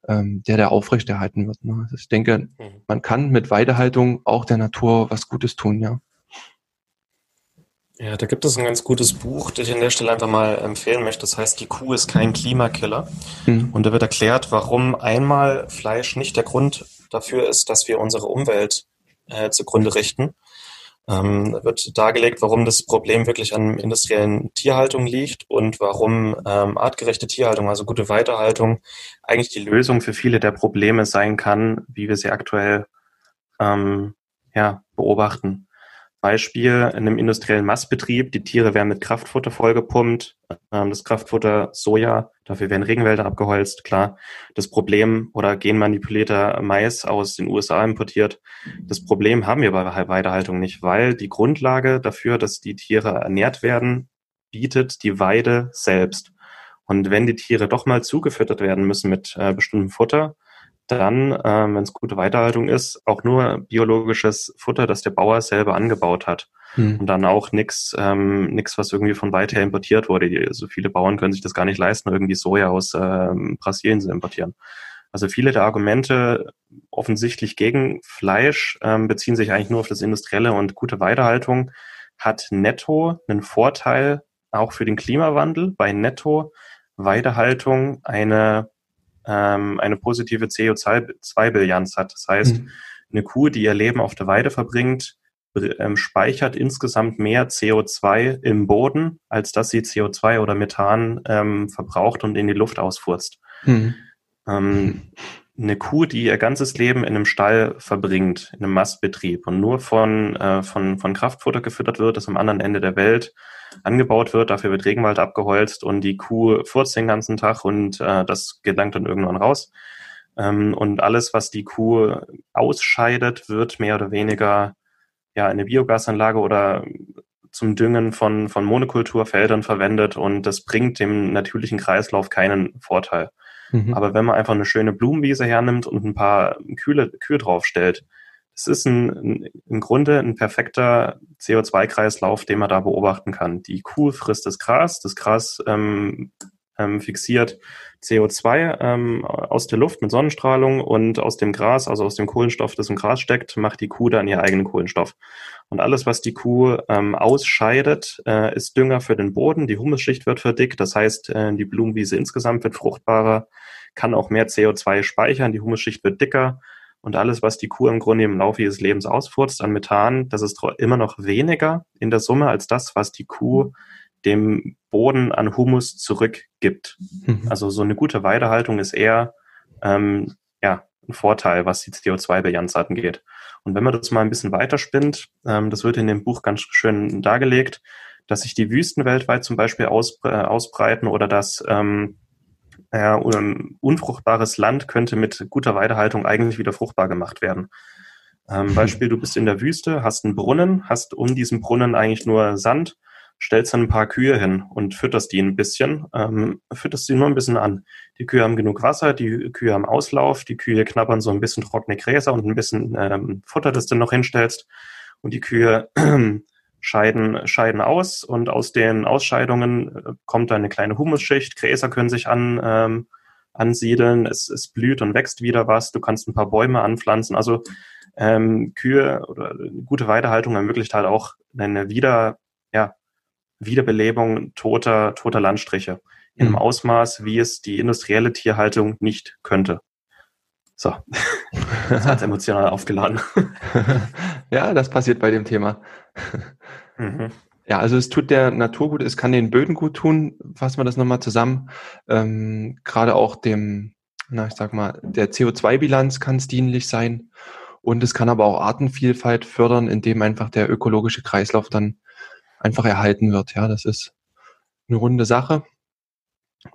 ähm, der da aufrechterhalten wird. Ne? Also ich denke, mhm. man kann mit Weidehaltung auch der Natur was Gutes tun, ja. Ja, da gibt es ein ganz gutes Buch, das ich an der Stelle einfach mal empfehlen möchte. Das heißt, die Kuh ist kein Klimakiller. Mhm. Und da wird erklärt, warum einmal Fleisch nicht der Grund dafür ist, dass wir unsere Umwelt äh, zugrunde richten, ähm, wird dargelegt, warum das Problem wirklich an industriellen Tierhaltung liegt und warum ähm, artgerechte Tierhaltung, also gute Weiterhaltung, eigentlich die Lösung für viele der Probleme sein kann, wie wir sie aktuell ähm, ja, beobachten. Beispiel in einem industriellen Mastbetrieb, die Tiere werden mit Kraftfutter vollgepumpt, ähm, das Kraftfutter Soja, dafür werden Regenwälder abgeholzt, klar. Das Problem oder genmanipulierter Mais aus den USA importiert, das Problem haben wir bei Weidehaltung nicht, weil die Grundlage dafür, dass die Tiere ernährt werden, bietet die Weide selbst. Und wenn die Tiere doch mal zugefüttert werden müssen mit äh, bestimmtem Futter, dann, ähm, wenn es gute Weiterhaltung ist, auch nur biologisches Futter, das der Bauer selber angebaut hat. Hm. Und dann auch nichts, ähm, nix, was irgendwie von weit her importiert wurde. Die, so viele Bauern können sich das gar nicht leisten, irgendwie Soja aus ähm, Brasilien zu importieren. Also viele der Argumente offensichtlich gegen Fleisch ähm, beziehen sich eigentlich nur auf das Industrielle und gute Weiterhaltung hat netto einen Vorteil auch für den Klimawandel. Bei netto Weidehaltung eine ähm, eine positive CO2-Bilanz hat. Das heißt, mhm. eine Kuh, die ihr Leben auf der Weide verbringt, ähm, speichert insgesamt mehr CO2 im Boden, als dass sie CO2 oder Methan ähm, verbraucht und in die Luft ausfurzt. Mhm. Ähm, eine Kuh, die ihr ganzes Leben in einem Stall verbringt, in einem Mastbetrieb und nur von, äh, von, von Kraftfutter gefüttert wird, das am anderen Ende der Welt angebaut wird, dafür wird Regenwald abgeholzt und die Kuh furzt den ganzen Tag und äh, das gelangt dann irgendwann raus. Ähm, und alles, was die Kuh ausscheidet, wird mehr oder weniger ja in eine Biogasanlage oder zum Düngen von, von Monokulturfeldern verwendet und das bringt dem natürlichen Kreislauf keinen Vorteil. Mhm. Aber wenn man einfach eine schöne Blumenwiese hernimmt und ein paar Kühe, Kühe draufstellt, es ist ein, ein, im Grunde ein perfekter CO2-Kreislauf, den man da beobachten kann. Die Kuh frisst das Gras, das Gras ähm, ähm, fixiert CO2 ähm, aus der Luft mit Sonnenstrahlung und aus dem Gras, also aus dem Kohlenstoff, das im Gras steckt, macht die Kuh dann ihren eigenen Kohlenstoff. Und alles, was die Kuh ähm, ausscheidet, äh, ist Dünger für den Boden. Die Humusschicht wird verdickt, das heißt, äh, die Blumenwiese insgesamt wird fruchtbarer, kann auch mehr CO2 speichern, die Humusschicht wird dicker. Und alles, was die Kuh im Grunde im Laufe ihres Lebens ausfurzt an Methan, das ist immer noch weniger in der Summe als das, was die Kuh dem Boden an Humus zurückgibt. Mhm. Also so eine gute Weidehaltung ist eher ähm, ja, ein Vorteil, was die CO2-Bilanz angeht. Und wenn man das mal ein bisschen weiterspinnt, ähm, das wird in dem Buch ganz schön dargelegt, dass sich die Wüsten weltweit zum Beispiel aus, äh, ausbreiten oder dass ähm, äh, unfruchtbares Land könnte mit guter Weidehaltung eigentlich wieder fruchtbar gemacht werden. Ähm, Beispiel, du bist in der Wüste, hast einen Brunnen, hast um diesen Brunnen eigentlich nur Sand stellst dann ein paar Kühe hin und fütterst die ein bisschen, ähm, fütterst sie nur ein bisschen an. Die Kühe haben genug Wasser, die Kühe haben Auslauf, die Kühe knabbern so ein bisschen trockene Gräser und ein bisschen ähm, Futter, das du noch hinstellst. Und die Kühe scheiden, scheiden aus und aus den Ausscheidungen äh, kommt dann eine kleine Humusschicht, Gräser können sich an, ähm, ansiedeln, es, es blüht und wächst wieder was, du kannst ein paar Bäume anpflanzen. Also ähm, Kühe oder gute Weidehaltung ermöglicht halt auch eine wieder, Wiederbelebung toter, toter Landstriche in einem mhm. Ausmaß, wie es die industrielle Tierhaltung nicht könnte. So, das hat emotional aufgeladen. ja, das passiert bei dem Thema. Mhm. Ja, also es tut der Natur gut, es kann den Böden gut tun. Fassen wir das nochmal zusammen. Ähm, Gerade auch dem, na, ich sag mal, der CO2-Bilanz kann es dienlich sein. Und es kann aber auch Artenvielfalt fördern, indem einfach der ökologische Kreislauf dann einfach erhalten wird. Ja, das ist eine runde Sache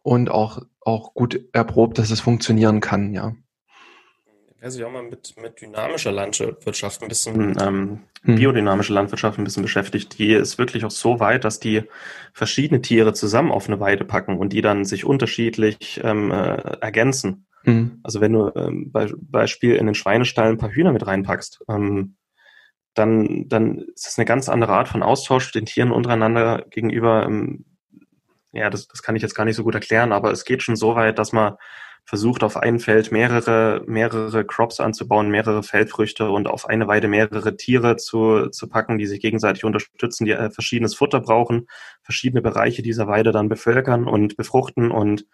und auch, auch gut erprobt, dass es funktionieren kann, ja. Wer sich auch mal mit, mit dynamischer Landwirtschaft ein bisschen, hm, ähm, hm. biodynamische Landwirtschaft ein bisschen beschäftigt, die ist wirklich auch so weit, dass die verschiedene Tiere zusammen auf eine Weide packen und die dann sich unterschiedlich ähm, äh, ergänzen. Hm. Also wenn du ähm, bei, Beispiel in den Schweinestall ein paar Hühner mit reinpackst, ähm, dann, dann ist es eine ganz andere Art von Austausch den Tieren untereinander gegenüber. Ähm, ja, das, das kann ich jetzt gar nicht so gut erklären, aber es geht schon so weit, dass man versucht, auf ein Feld mehrere, mehrere Crops anzubauen, mehrere Feldfrüchte und auf eine Weide mehrere Tiere zu, zu packen, die sich gegenseitig unterstützen, die äh, verschiedenes Futter brauchen, verschiedene Bereiche dieser Weide dann bevölkern und befruchten und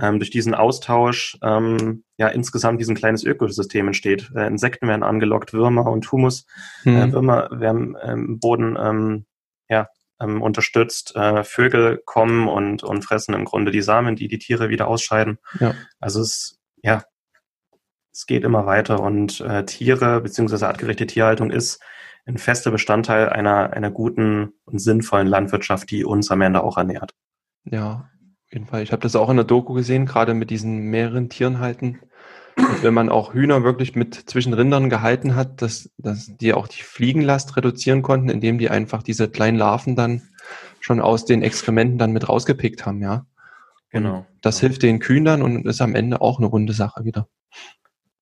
ähm, durch diesen Austausch ähm, ja insgesamt wie ein kleines Ökosystem entsteht. Äh, Insekten werden angelockt, Würmer und Humus. Mhm. Äh, Würmer werden ähm, im Boden ähm, ja, ähm, unterstützt. Äh, Vögel kommen und, und fressen im Grunde die Samen, die die Tiere wieder ausscheiden. Ja. Also es, ja, es geht immer weiter und äh, Tiere beziehungsweise artgerechte Tierhaltung ist ein fester Bestandteil einer, einer guten und sinnvollen Landwirtschaft, die uns am Ende auch ernährt. Ja, auf jeden Fall. Ich habe das auch in der Doku gesehen, gerade mit diesen mehreren Tieren halten. Und wenn man auch Hühner wirklich mit zwischen Rindern gehalten hat, dass, dass die auch die Fliegenlast reduzieren konnten, indem die einfach diese kleinen Larven dann schon aus den Exkrementen dann mit rausgepickt haben, ja. Genau. Das hilft den Kühen dann und ist am Ende auch eine runde Sache wieder.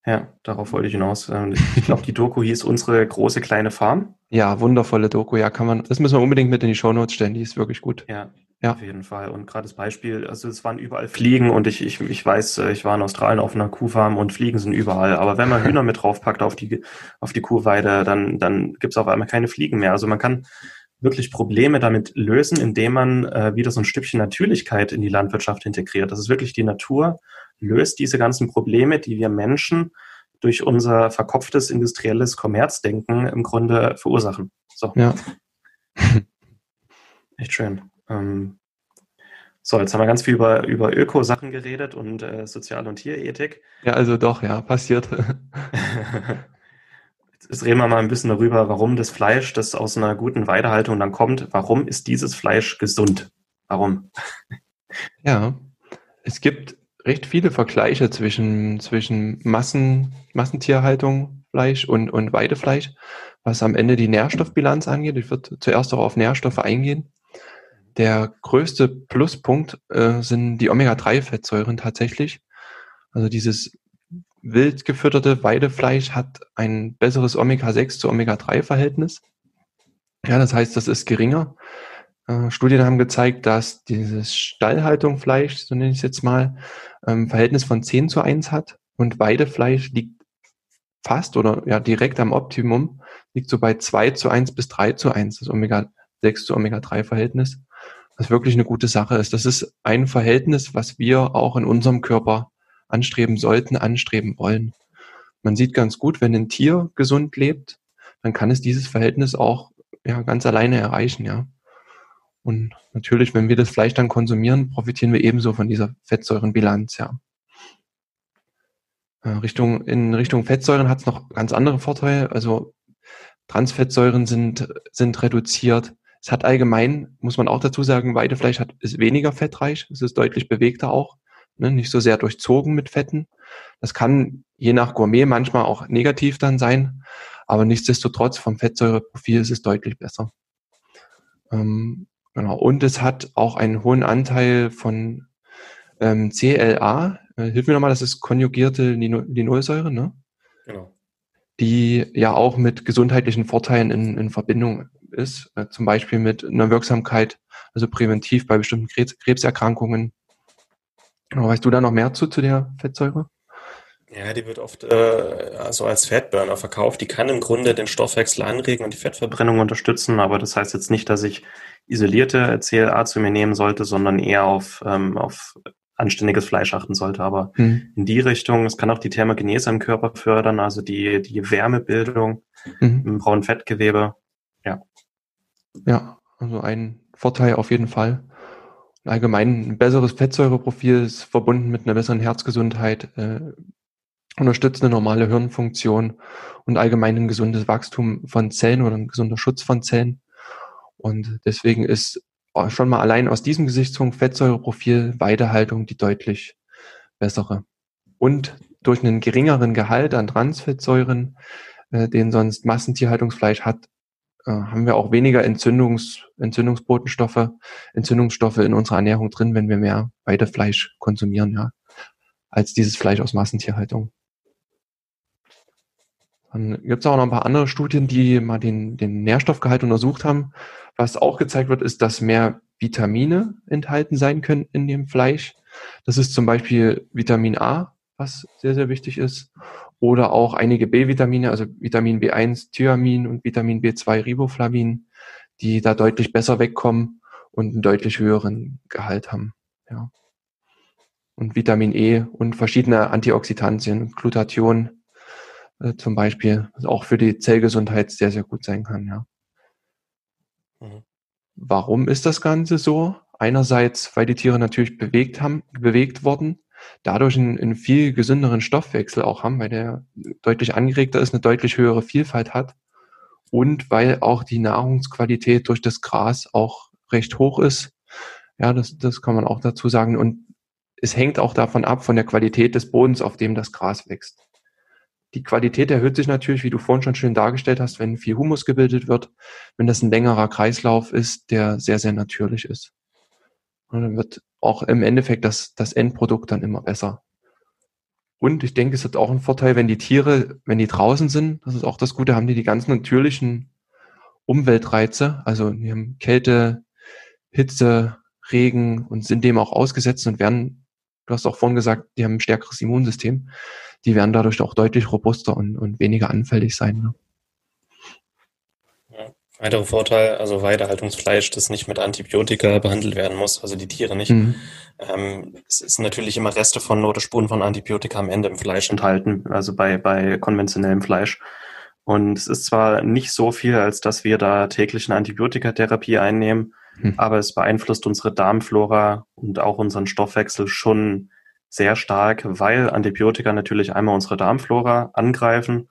Ja, darauf wollte ich hinaus. Ähm, ich glaube, die Doku hieß unsere große kleine Farm. Ja, wundervolle Doku. Ja, kann man, das müssen wir unbedingt mit in die Shownotes stellen. Die ist wirklich gut. Ja, ja. Auf jeden Fall. Und gerade das Beispiel, also es waren überall Fliegen und ich, ich, ich weiß, äh, ich war in Australien auf einer Kuhfarm und Fliegen sind überall. Aber wenn man Hühner mit draufpackt auf die, auf die Kuhweide, dann, dann gibt es auf einmal keine Fliegen mehr. Also man kann wirklich Probleme damit lösen, indem man äh, wieder so ein Stückchen Natürlichkeit in die Landwirtschaft integriert. Das ist wirklich die Natur löst diese ganzen Probleme, die wir Menschen durch unser verkopftes industrielles Kommerzdenken im Grunde verursachen. So. Ja. Echt schön. Ähm, so, jetzt haben wir ganz viel über, über Öko-Sachen geredet und äh, Sozial- und Tierethik. Ja, also doch, ja, passiert. jetzt reden wir mal ein bisschen darüber, warum das Fleisch, das aus einer guten Weidehaltung dann kommt, warum ist dieses Fleisch gesund? Warum? Ja, es gibt recht viele Vergleiche zwischen, zwischen Massen, Massentierhaltung, Fleisch und, und Weidefleisch, was am Ende die Nährstoffbilanz angeht. Ich würde zuerst auch auf Nährstoffe eingehen. Der größte Pluspunkt äh, sind die Omega-3-Fettsäuren tatsächlich. Also dieses wild gefütterte Weidefleisch hat ein besseres Omega-6 zu Omega-3-Verhältnis. Ja, das heißt, das ist geringer. Äh, Studien haben gezeigt, dass dieses Stallhaltungfleisch, so nenne ich es jetzt mal, ähm, Verhältnis von 10 zu 1 hat und Weidefleisch liegt fast oder ja direkt am Optimum, liegt so bei 2 zu 1 bis 3 zu 1, das Omega-6 zu Omega-3-Verhältnis was wirklich eine gute Sache ist. Das ist ein Verhältnis, was wir auch in unserem Körper anstreben sollten, anstreben wollen. Man sieht ganz gut, wenn ein Tier gesund lebt, dann kann es dieses Verhältnis auch ja, ganz alleine erreichen, ja. Und natürlich, wenn wir das Fleisch dann konsumieren, profitieren wir ebenso von dieser Fettsäurenbilanz, ja. Äh, Richtung, in Richtung Fettsäuren hat es noch ganz andere Vorteile. Also Transfettsäuren sind, sind reduziert. Es hat allgemein, muss man auch dazu sagen, Weidefleisch hat, ist weniger fettreich. Es ist deutlich bewegter auch. Ne, nicht so sehr durchzogen mit Fetten. Das kann je nach Gourmet manchmal auch negativ dann sein. Aber nichtsdestotrotz vom Fettsäureprofil ist es deutlich besser. Ähm, genau. Und es hat auch einen hohen Anteil von ähm, CLA. Äh, hilf mir nochmal, das ist konjugierte Linolsäure, ne? Genau. Die ja auch mit gesundheitlichen Vorteilen in, in Verbindung ist, äh, zum Beispiel mit einer Wirksamkeit, also präventiv bei bestimmten Krebs Krebserkrankungen. Weißt du da noch mehr zu, zu der Fettsäure? Ja, die wird oft äh, also als Fettburner verkauft. Die kann im Grunde den Stoffwechsel anregen und die Fettverbrennung unterstützen, aber das heißt jetzt nicht, dass ich isolierte CLA zu mir nehmen sollte, sondern eher auf, ähm, auf anständiges Fleisch achten sollte. Aber mhm. in die Richtung, es kann auch die Thermogenese im Körper fördern, also die, die Wärmebildung mhm. im braunen Fettgewebe. Ja. Ja, also ein Vorteil auf jeden Fall. Allgemein ein besseres Fettsäureprofil ist verbunden mit einer besseren Herzgesundheit, äh, unterstützt eine normale Hirnfunktion und allgemein ein gesundes Wachstum von Zellen oder ein gesunder Schutz von Zellen. Und deswegen ist schon mal allein aus diesem Gesichtspunkt Fettsäureprofil Weidehaltung die deutlich bessere. Und durch einen geringeren Gehalt an Transfettsäuren, äh, den sonst Massentierhaltungsfleisch hat, äh, haben wir auch weniger Entzündungs, Entzündungsbotenstoffe, Entzündungsstoffe in unserer Ernährung drin, wenn wir mehr Weidefleisch konsumieren, ja, als dieses Fleisch aus Massentierhaltung. Dann gibt es auch noch ein paar andere Studien, die mal den, den Nährstoffgehalt untersucht haben. Was auch gezeigt wird, ist, dass mehr Vitamine enthalten sein können in dem Fleisch. Das ist zum Beispiel Vitamin A, was sehr, sehr wichtig ist. Oder auch einige B-Vitamine, also Vitamin B1 Thyamin und Vitamin B2 Riboflavin, die da deutlich besser wegkommen und einen deutlich höheren Gehalt haben. Ja. Und Vitamin E und verschiedene Antioxidantien, Glutathion äh, zum Beispiel, was auch für die Zellgesundheit sehr, sehr gut sein kann, ja. Mhm. Warum ist das Ganze so? Einerseits, weil die Tiere natürlich bewegt haben, bewegt wurden, dadurch einen, einen viel gesünderen Stoffwechsel auch haben, weil der deutlich angeregter ist, eine deutlich höhere Vielfalt hat und weil auch die Nahrungsqualität durch das Gras auch recht hoch ist. Ja, das, das kann man auch dazu sagen. Und es hängt auch davon ab, von der Qualität des Bodens, auf dem das Gras wächst. Die Qualität erhöht sich natürlich, wie du vorhin schon schön dargestellt hast, wenn viel Humus gebildet wird, wenn das ein längerer Kreislauf ist, der sehr, sehr natürlich ist. Und dann wird auch im Endeffekt das, das Endprodukt dann immer besser. Und ich denke, es hat auch einen Vorteil, wenn die Tiere, wenn die draußen sind, das ist auch das Gute, haben die die ganz natürlichen Umweltreize, also die haben Kälte, Hitze, Regen und sind dem auch ausgesetzt und werden, du hast auch vorhin gesagt, die haben ein stärkeres Immunsystem, die werden dadurch auch deutlich robuster und, und weniger anfällig sein. Ne? Weiterer Vorteil, also Weidehaltungsfleisch, das nicht mit Antibiotika behandelt werden muss, also die Tiere nicht. Mhm. Ähm, es ist natürlich immer Reste von oder Spuren von Antibiotika am Ende im Fleisch enthalten, also bei, bei konventionellem Fleisch. Und es ist zwar nicht so viel, als dass wir da täglich eine Antibiotikatherapie einnehmen, mhm. aber es beeinflusst unsere Darmflora und auch unseren Stoffwechsel schon sehr stark, weil Antibiotika natürlich einmal unsere Darmflora angreifen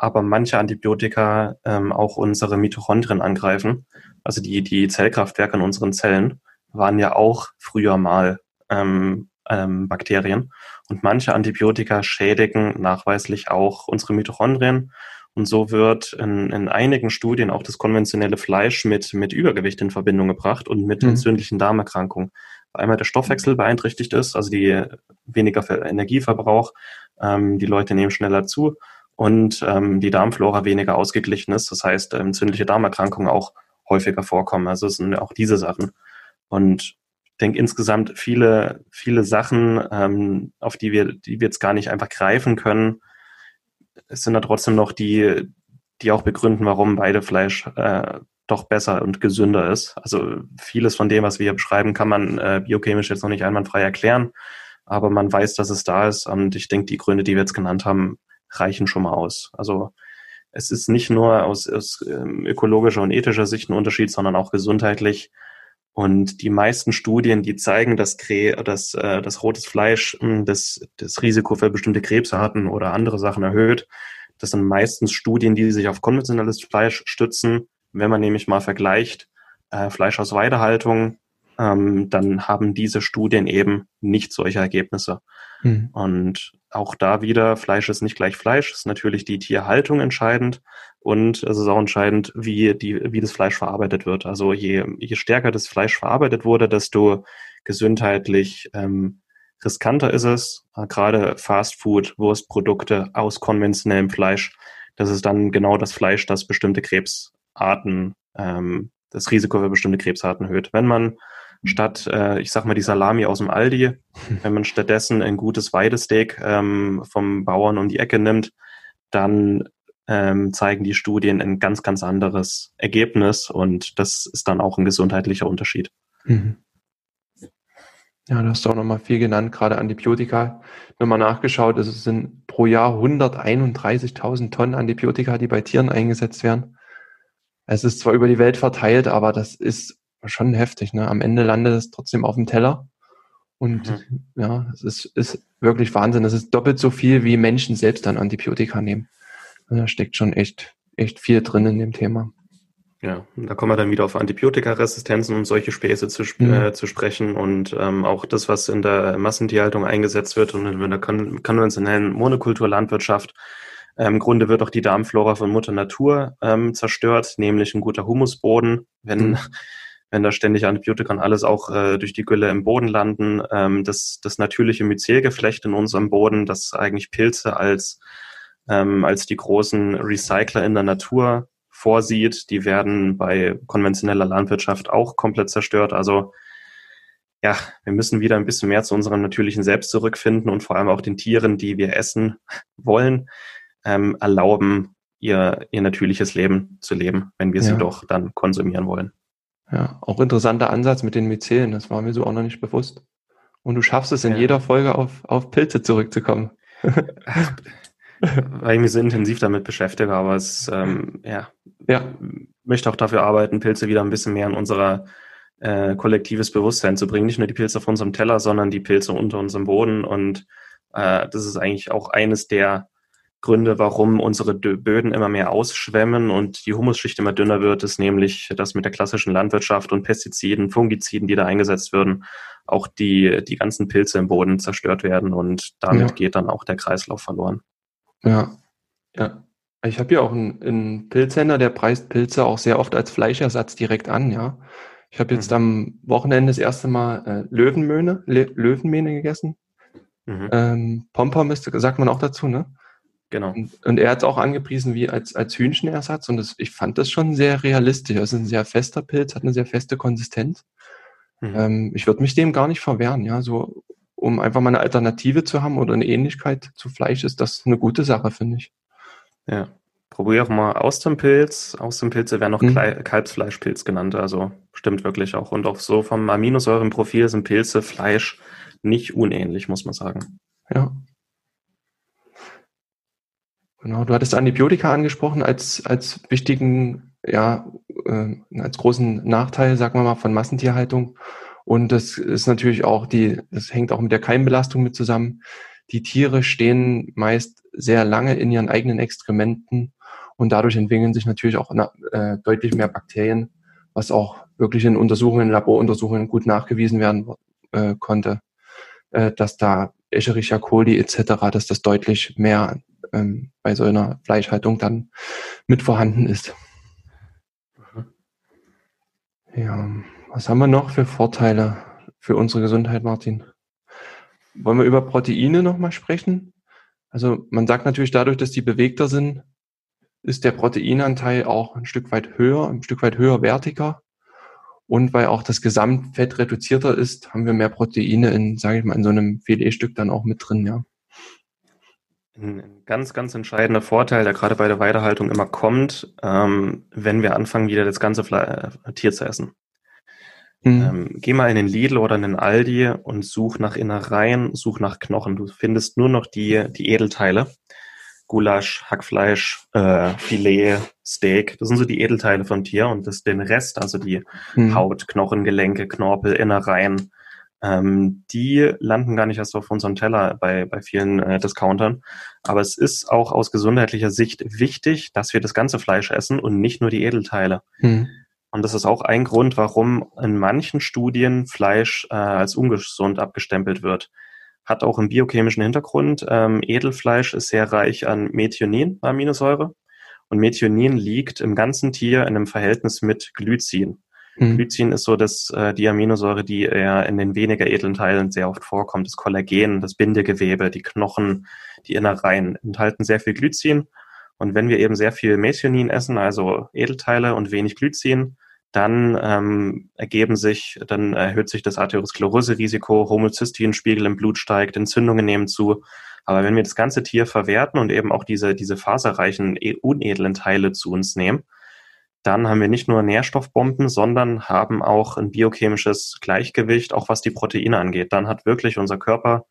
aber manche Antibiotika ähm, auch unsere Mitochondrien angreifen. Also die, die Zellkraftwerke in unseren Zellen waren ja auch früher mal ähm, ähm, Bakterien. Und manche Antibiotika schädigen nachweislich auch unsere Mitochondrien. Und so wird in, in einigen Studien auch das konventionelle Fleisch mit, mit Übergewicht in Verbindung gebracht und mit mhm. entzündlichen Darmerkrankungen. Weil einmal der Stoffwechsel beeinträchtigt ist, also die weniger Energieverbrauch, ähm, die Leute nehmen schneller zu und ähm, die Darmflora weniger ausgeglichen ist. Das heißt, entzündliche Darmerkrankungen auch häufiger vorkommen. Also es sind auch diese Sachen. Und ich denke insgesamt viele, viele Sachen, ähm, auf die wir, die wir jetzt gar nicht einfach greifen können, es sind da trotzdem noch die, die auch begründen, warum Weidefleisch äh, doch besser und gesünder ist. Also vieles von dem, was wir hier beschreiben, kann man äh, biochemisch jetzt noch nicht einwandfrei erklären, aber man weiß, dass es da ist. Und ich denke, die Gründe, die wir jetzt genannt haben, reichen schon mal aus. Also es ist nicht nur aus, aus ähm, ökologischer und ethischer Sicht ein Unterschied, sondern auch gesundheitlich. Und die meisten Studien, die zeigen, dass, Kre dass äh, das rotes Fleisch hm, das, das Risiko für bestimmte Krebsarten oder andere Sachen erhöht, das sind meistens Studien, die sich auf konventionelles Fleisch stützen. Wenn man nämlich mal vergleicht, äh, Fleisch aus Weidehaltung, ähm, dann haben diese Studien eben nicht solche Ergebnisse. Mhm. Und auch da wieder, Fleisch ist nicht gleich Fleisch, ist natürlich die Tierhaltung entscheidend und es ist auch entscheidend, wie, die, wie das Fleisch verarbeitet wird. Also je, je stärker das Fleisch verarbeitet wurde, desto gesundheitlich ähm, riskanter ist es. Äh, gerade Fastfood, Wurstprodukte aus konventionellem Fleisch, das ist dann genau das Fleisch, das bestimmte Krebsarten, ähm, das Risiko für bestimmte Krebsarten erhöht. Wenn man statt, äh, ich sag mal, die Salami aus dem Aldi, wenn man stattdessen ein gutes Weidesteak ähm, vom Bauern um die Ecke nimmt, dann ähm, zeigen die Studien ein ganz, ganz anderes Ergebnis und das ist dann auch ein gesundheitlicher Unterschied. Mhm. Ja, du hast auch nochmal viel genannt, gerade Antibiotika. Nochmal nachgeschaut, es sind pro Jahr 131.000 Tonnen Antibiotika, die bei Tieren eingesetzt werden. Es ist zwar über die Welt verteilt, aber das ist schon heftig. Ne? Am Ende landet es trotzdem auf dem Teller. Und mhm. ja, es ist, ist wirklich Wahnsinn. Es ist doppelt so viel, wie Menschen selbst an Antibiotika nehmen. Da steckt schon echt, echt viel drin in dem Thema. Ja, da kommen wir dann wieder auf Antibiotikaresistenzen und solche Späße zu, mhm. äh, zu sprechen und ähm, auch das, was in der Massentierhaltung eingesetzt wird und in der kon konventionellen Monokulturlandwirtschaft. Ähm, Im Grunde wird auch die Darmflora von Mutter Natur ähm, zerstört, nämlich ein guter Humusboden. Wenn, mhm. Wenn da ständig Antibiotika und alles auch äh, durch die Gülle im Boden landen, ähm, das, das natürliche Myzelgeflecht in unserem Boden, das eigentlich Pilze als, ähm, als die großen Recycler in der Natur vorsieht, die werden bei konventioneller Landwirtschaft auch komplett zerstört. Also ja, wir müssen wieder ein bisschen mehr zu unserem natürlichen Selbst zurückfinden und vor allem auch den Tieren, die wir essen wollen, ähm, erlauben, ihr, ihr natürliches Leben zu leben, wenn wir ja. sie doch dann konsumieren wollen. Ja, auch interessanter Ansatz mit den Myzelen, das war mir so auch noch nicht bewusst. Und du schaffst es in ja. jeder Folge auf, auf Pilze zurückzukommen. weil ich mich so intensiv damit beschäftige, aber es, ähm, ja, ja, möchte auch dafür arbeiten, Pilze wieder ein bisschen mehr in unser äh, kollektives Bewusstsein zu bringen. Nicht nur die Pilze auf unserem Teller, sondern die Pilze unter unserem Boden. Und äh, das ist eigentlich auch eines der Gründe, warum unsere Böden immer mehr ausschwemmen und die Humusschicht immer dünner wird, ist nämlich, dass mit der klassischen Landwirtschaft und Pestiziden, Fungiziden, die da eingesetzt würden, auch die, die ganzen Pilze im Boden zerstört werden und damit ja. geht dann auch der Kreislauf verloren. Ja, ja. Ich habe hier auch einen, einen Pilzhändler, der preist Pilze auch sehr oft als Fleischersatz direkt an, ja. Ich habe jetzt mhm. am Wochenende das erste Mal äh, Löwenmöhne, Le Löwenmähne gegessen. Mhm. Ähm, Pompomist sagt man auch dazu, ne? Genau. Und, und er hat es auch angepriesen wie als, als Hühnchenersatz und das, ich fand das schon sehr realistisch. Es ist ein sehr fester Pilz, hat eine sehr feste Konsistenz. Mhm. Ähm, ich würde mich dem gar nicht verwehren, ja. So um einfach mal eine Alternative zu haben oder eine Ähnlichkeit zu Fleisch, ist das eine gute Sache, finde ich. Ja. Probier auch mal Austernpilz. Austernpilze werden auch mhm. Kalbsfleischpilz genannt, also stimmt wirklich auch. Und auch so vom Aminosäurenprofil sind Pilze, Fleisch nicht unähnlich, muss man sagen. Ja. Genau, du hattest Antibiotika angesprochen als, als wichtigen, ja, äh, als großen Nachteil, sagen wir mal, von Massentierhaltung. Und das ist natürlich auch die, das hängt auch mit der Keimbelastung mit zusammen. Die Tiere stehen meist sehr lange in ihren eigenen Exkrementen und dadurch entwickeln sich natürlich auch äh, deutlich mehr Bakterien, was auch wirklich in Untersuchungen, Laboruntersuchungen gut nachgewiesen werden äh, konnte, äh, dass da Escherichia coli etc., dass das deutlich mehr ähm, bei so einer Fleischhaltung dann mit vorhanden ist. Mhm. Ja. Was haben wir noch für Vorteile für unsere Gesundheit, Martin? Wollen wir über Proteine nochmal sprechen? Also man sagt natürlich, dadurch, dass die bewegter sind, ist der Proteinanteil auch ein Stück weit höher, ein Stück weit höherwertiger. Und weil auch das Gesamtfett reduzierter ist, haben wir mehr Proteine in, sage ich mal, in so einem Filetstück dann auch mit drin, ja. Ein ganz, ganz entscheidender Vorteil, der gerade bei der Weidehaltung immer kommt, ähm, wenn wir anfangen, wieder das ganze Fle äh, Tier zu essen. Mhm. Ähm, geh mal in den Lidl oder in den Aldi und such nach Innereien, such nach Knochen. Du findest nur noch die, die Edelteile. Gulasch, Hackfleisch, äh, Filet, Steak. Das sind so die Edelteile vom Tier und das den Rest, also die mhm. Haut, Knochen, Gelenke, Knorpel, Innereien, ähm, die landen gar nicht erst auf unserem Teller bei, bei vielen äh, Discountern. Aber es ist auch aus gesundheitlicher Sicht wichtig, dass wir das ganze Fleisch essen und nicht nur die Edelteile. Mhm. Und das ist auch ein Grund, warum in manchen Studien Fleisch äh, als ungesund abgestempelt wird. Hat auch einen biochemischen Hintergrund. Ähm, Edelfleisch ist sehr reich an Methionin, Aminosäure. Und Methionin liegt im ganzen Tier in einem Verhältnis mit Glycin. Mhm. Glycin ist so dass äh, die Aminosäure, die eher in den weniger edlen Teilen sehr oft vorkommt. Das Kollagen, das Bindegewebe, die Knochen, die Innereien enthalten sehr viel Glycin. Und wenn wir eben sehr viel Methionin essen, also Edelteile und wenig Glycin, dann ähm, ergeben sich, dann erhöht sich das Arteriosklerose-Risiko, Homozysteinspiegel im Blut steigt, Entzündungen nehmen zu. Aber wenn wir das ganze Tier verwerten und eben auch diese, diese faserreichen, e, unedlen Teile zu uns nehmen, dann haben wir nicht nur Nährstoffbomben, sondern haben auch ein biochemisches Gleichgewicht, auch was die Proteine angeht. Dann hat wirklich unser Körper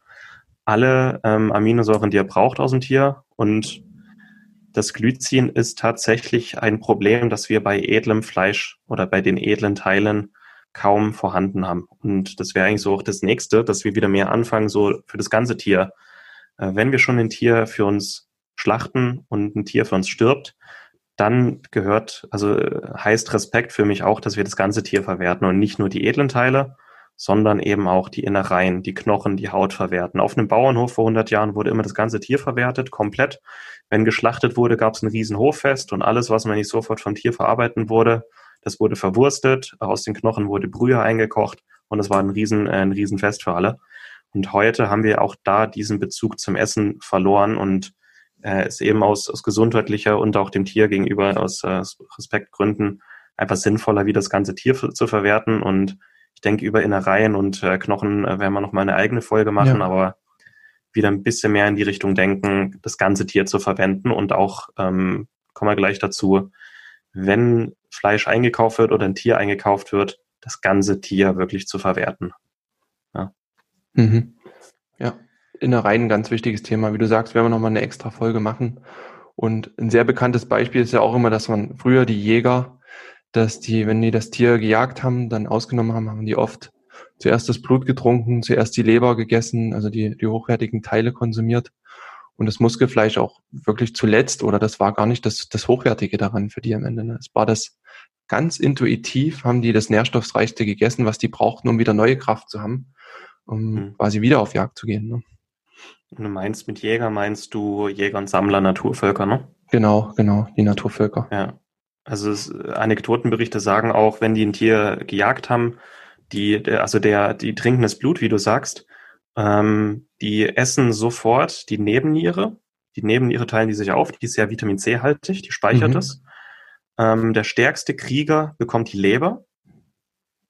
alle ähm, Aminosäuren, die er braucht aus dem Tier und das Glycin ist tatsächlich ein Problem, das wir bei edlem Fleisch oder bei den edlen Teilen kaum vorhanden haben. Und das wäre eigentlich so auch das nächste, dass wir wieder mehr anfangen, so für das ganze Tier. Äh, wenn wir schon ein Tier für uns schlachten und ein Tier für uns stirbt, dann gehört, also heißt Respekt für mich auch, dass wir das ganze Tier verwerten und nicht nur die edlen Teile, sondern eben auch die Innereien, die Knochen, die Haut verwerten. Auf einem Bauernhof vor 100 Jahren wurde immer das ganze Tier verwertet, komplett. Wenn geschlachtet wurde, gab es ein riesen Hoffest und alles, was man nicht sofort vom Tier verarbeiten wurde, das wurde verwurstet, aus den Knochen wurde Brühe eingekocht und es war ein riesen, äh, ein Riesenfest für alle. Und heute haben wir auch da diesen Bezug zum Essen verloren und äh, ist eben aus, aus gesundheitlicher und auch dem Tier gegenüber aus äh, Respektgründen einfach sinnvoller, wie das ganze Tier zu verwerten und ich denke, über Innereien und äh, Knochen äh, werden wir noch mal eine eigene Folge machen, ja. aber wieder ein bisschen mehr in die Richtung denken, das ganze Tier zu verwenden und auch, ähm, kommen wir gleich dazu, wenn Fleisch eingekauft wird oder ein Tier eingekauft wird, das ganze Tier wirklich zu verwerten. Ja. Mhm. Ja, Innereien, ein ganz wichtiges Thema. Wie du sagst, werden wir nochmal eine extra Folge machen. Und ein sehr bekanntes Beispiel ist ja auch immer, dass man früher die Jäger dass die, wenn die das Tier gejagt haben, dann ausgenommen haben, haben die oft zuerst das Blut getrunken, zuerst die Leber gegessen, also die, die hochwertigen Teile konsumiert und das Muskelfleisch auch wirklich zuletzt oder das war gar nicht das, das Hochwertige daran für die am Ende. Ne? Es war das ganz intuitiv, haben die das Nährstoffreichste gegessen, was die brauchten, um wieder neue Kraft zu haben, um mhm. quasi wieder auf Jagd zu gehen. Ne? Du meinst mit Jäger, meinst du Jäger und Sammler, Naturvölker, ne? Genau, genau, die Naturvölker. Ja. Also es, Anekdotenberichte sagen auch, wenn die ein Tier gejagt haben, die, also der, die trinken das Blut, wie du sagst, ähm, die essen sofort die Nebenniere. Die Nebenniere teilen die sich auf, die ist ja Vitamin C haltig, die speichert mhm. es. Ähm, der stärkste Krieger bekommt die Leber.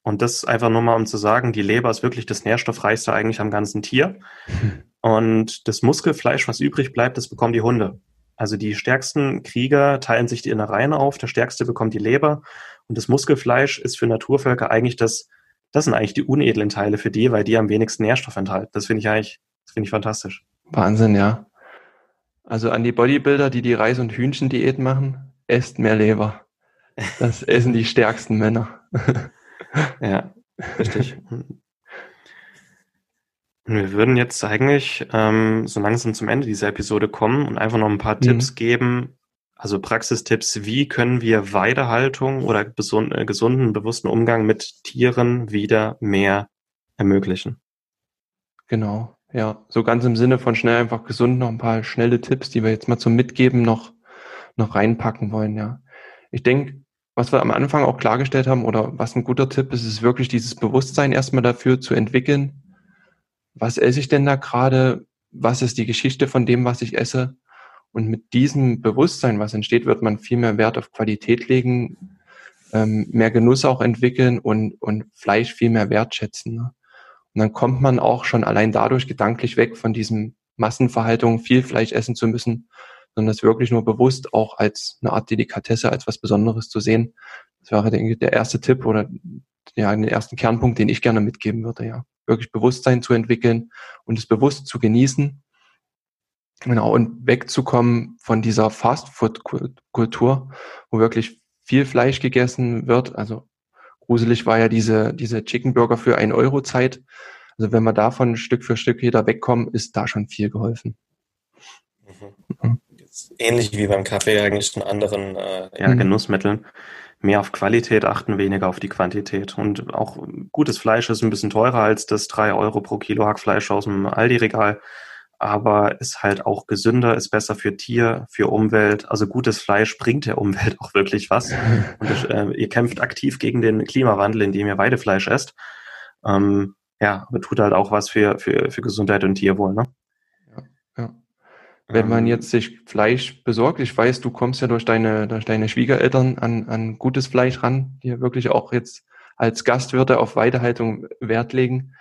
Und das einfach nur mal, um zu sagen, die Leber ist wirklich das nährstoffreichste eigentlich am ganzen Tier. Und das Muskelfleisch, was übrig bleibt, das bekommen die Hunde. Also die stärksten Krieger teilen sich die Innereien auf, der stärkste bekommt die Leber und das Muskelfleisch ist für Naturvölker eigentlich das, das sind eigentlich die unedlen Teile für die, weil die am wenigsten Nährstoff enthalten. Das finde ich eigentlich, das finde ich fantastisch. Wahnsinn, ja. Also an die Bodybuilder, die die Reis- und Hühnchendiät machen, esst mehr Leber. Das essen die stärksten Männer. ja, richtig. Wir würden jetzt eigentlich ähm, so langsam zum Ende dieser Episode kommen und einfach noch ein paar mhm. Tipps geben, also Praxistipps, wie können wir Weidehaltung oder äh, gesunden, bewussten Umgang mit Tieren wieder mehr ermöglichen. Genau, ja, so ganz im Sinne von schnell einfach gesund noch ein paar schnelle Tipps, die wir jetzt mal zum Mitgeben noch, noch reinpacken wollen, ja. Ich denke, was wir am Anfang auch klargestellt haben oder was ein guter Tipp ist, ist wirklich dieses Bewusstsein erstmal dafür zu entwickeln, was esse ich denn da gerade? Was ist die Geschichte von dem, was ich esse? Und mit diesem Bewusstsein, was entsteht, wird man viel mehr Wert auf Qualität legen, ähm, mehr Genuss auch entwickeln und, und Fleisch viel mehr wertschätzen. Ne? Und dann kommt man auch schon allein dadurch gedanklich weg von diesem Massenverhaltung, viel Fleisch essen zu müssen, sondern es wirklich nur bewusst auch als eine Art Delikatesse, als was Besonderes zu sehen. Das wäre, denke ich, der erste Tipp oder ja, den ersten Kernpunkt, den ich gerne mitgeben würde, ja wirklich Bewusstsein zu entwickeln und es bewusst zu genießen. Genau, und wegzukommen von dieser Fastfood-Kultur, wo wirklich viel Fleisch gegessen wird. Also gruselig war ja diese, diese Chicken Burger für ein Euro Zeit. Also wenn wir davon Stück für Stück wieder wegkommen, ist da schon viel geholfen. Mhm. Ähnlich wie beim Kaffee eigentlich in anderen äh, ja, mhm. Genussmitteln mehr auf Qualität achten, weniger auf die Quantität. Und auch gutes Fleisch ist ein bisschen teurer als das drei Euro pro Kilo Hackfleisch aus dem Aldi-Regal, aber ist halt auch gesünder, ist besser für Tier, für Umwelt. Also gutes Fleisch bringt der Umwelt auch wirklich was. Und das, äh, ihr kämpft aktiv gegen den Klimawandel, indem ihr Weidefleisch esst. Ähm, ja, aber tut halt auch was für, für, für Gesundheit und Tierwohl, ne? Wenn man ähm. jetzt sich Fleisch besorgt, ich weiß, du kommst ja durch deine, durch deine Schwiegereltern an, an gutes Fleisch ran, die wirklich auch jetzt als Gastwirte auf Weidehaltung Wert legen.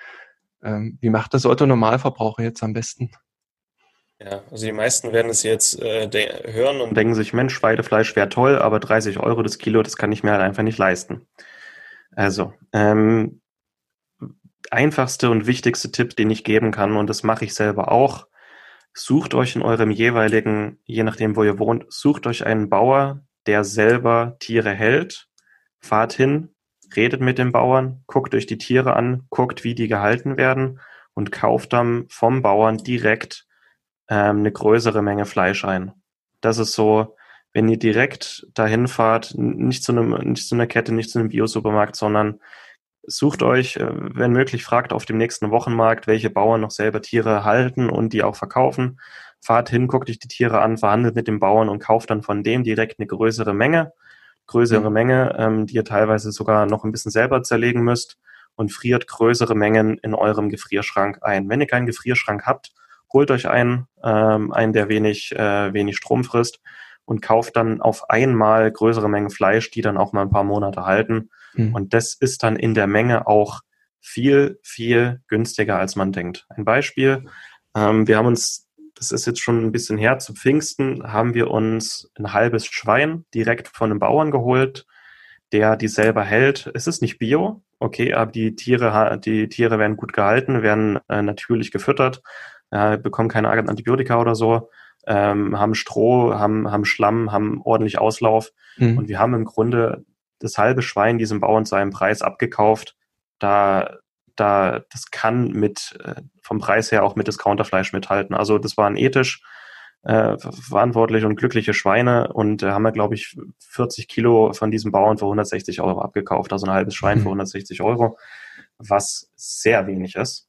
Ähm, wie macht das Otto Normalverbraucher jetzt am besten? Ja, also die meisten werden es jetzt äh, hören und denken sich, Mensch, Weidefleisch wäre toll, aber 30 Euro das Kilo, das kann ich mir halt einfach nicht leisten. Also, ähm, einfachste und wichtigste Tipp, den ich geben kann, und das mache ich selber auch, Sucht euch in eurem jeweiligen, je nachdem, wo ihr wohnt, sucht euch einen Bauer, der selber Tiere hält. Fahrt hin, redet mit dem Bauern, guckt euch die Tiere an, guckt, wie die gehalten werden und kauft dann vom Bauern direkt ähm, eine größere Menge Fleisch ein. Das ist so, wenn ihr direkt dahin fahrt, nicht zu einem, nicht zu einer Kette, nicht zu einem Biosupermarkt, sondern sucht euch, äh, wenn möglich, fragt auf dem nächsten Wochenmarkt, welche Bauern noch selber Tiere halten und die auch verkaufen. Fahrt hin, guckt euch die Tiere an, verhandelt mit dem Bauern und kauft dann von dem direkt eine größere Menge, größere mhm. Menge, ähm, die ihr teilweise sogar noch ein bisschen selber zerlegen müsst und friert größere Mengen in eurem Gefrierschrank ein. Wenn ihr keinen Gefrierschrank habt, holt euch einen, ähm, einen, der wenig, äh, wenig Strom frisst und kauft dann auf einmal größere Mengen Fleisch, die dann auch mal ein paar Monate halten. Mhm. Und das ist dann in der Menge auch viel, viel günstiger, als man denkt. Ein Beispiel, ähm, wir haben uns, das ist jetzt schon ein bisschen her, zu Pfingsten haben wir uns ein halbes Schwein direkt von einem Bauern geholt, der die selber hält. Es ist nicht bio, okay, aber die Tiere, die Tiere werden gut gehalten, werden äh, natürlich gefüttert, äh, bekommen keine Antibiotika oder so ähm, haben Stroh, haben, haben Schlamm, haben ordentlich Auslauf. Mhm. Und wir haben im Grunde das halbe Schwein diesem Bauern zu einem Preis abgekauft. Da, da, das kann mit, äh, vom Preis her auch mit Discounterfleisch mithalten. Also das waren ethisch äh, verantwortliche und glückliche Schweine und äh, haben wir, glaube ich, 40 Kilo von diesem Bauern für 160 Euro abgekauft. Also ein halbes Schwein mhm. für 160 Euro, was sehr wenig ist.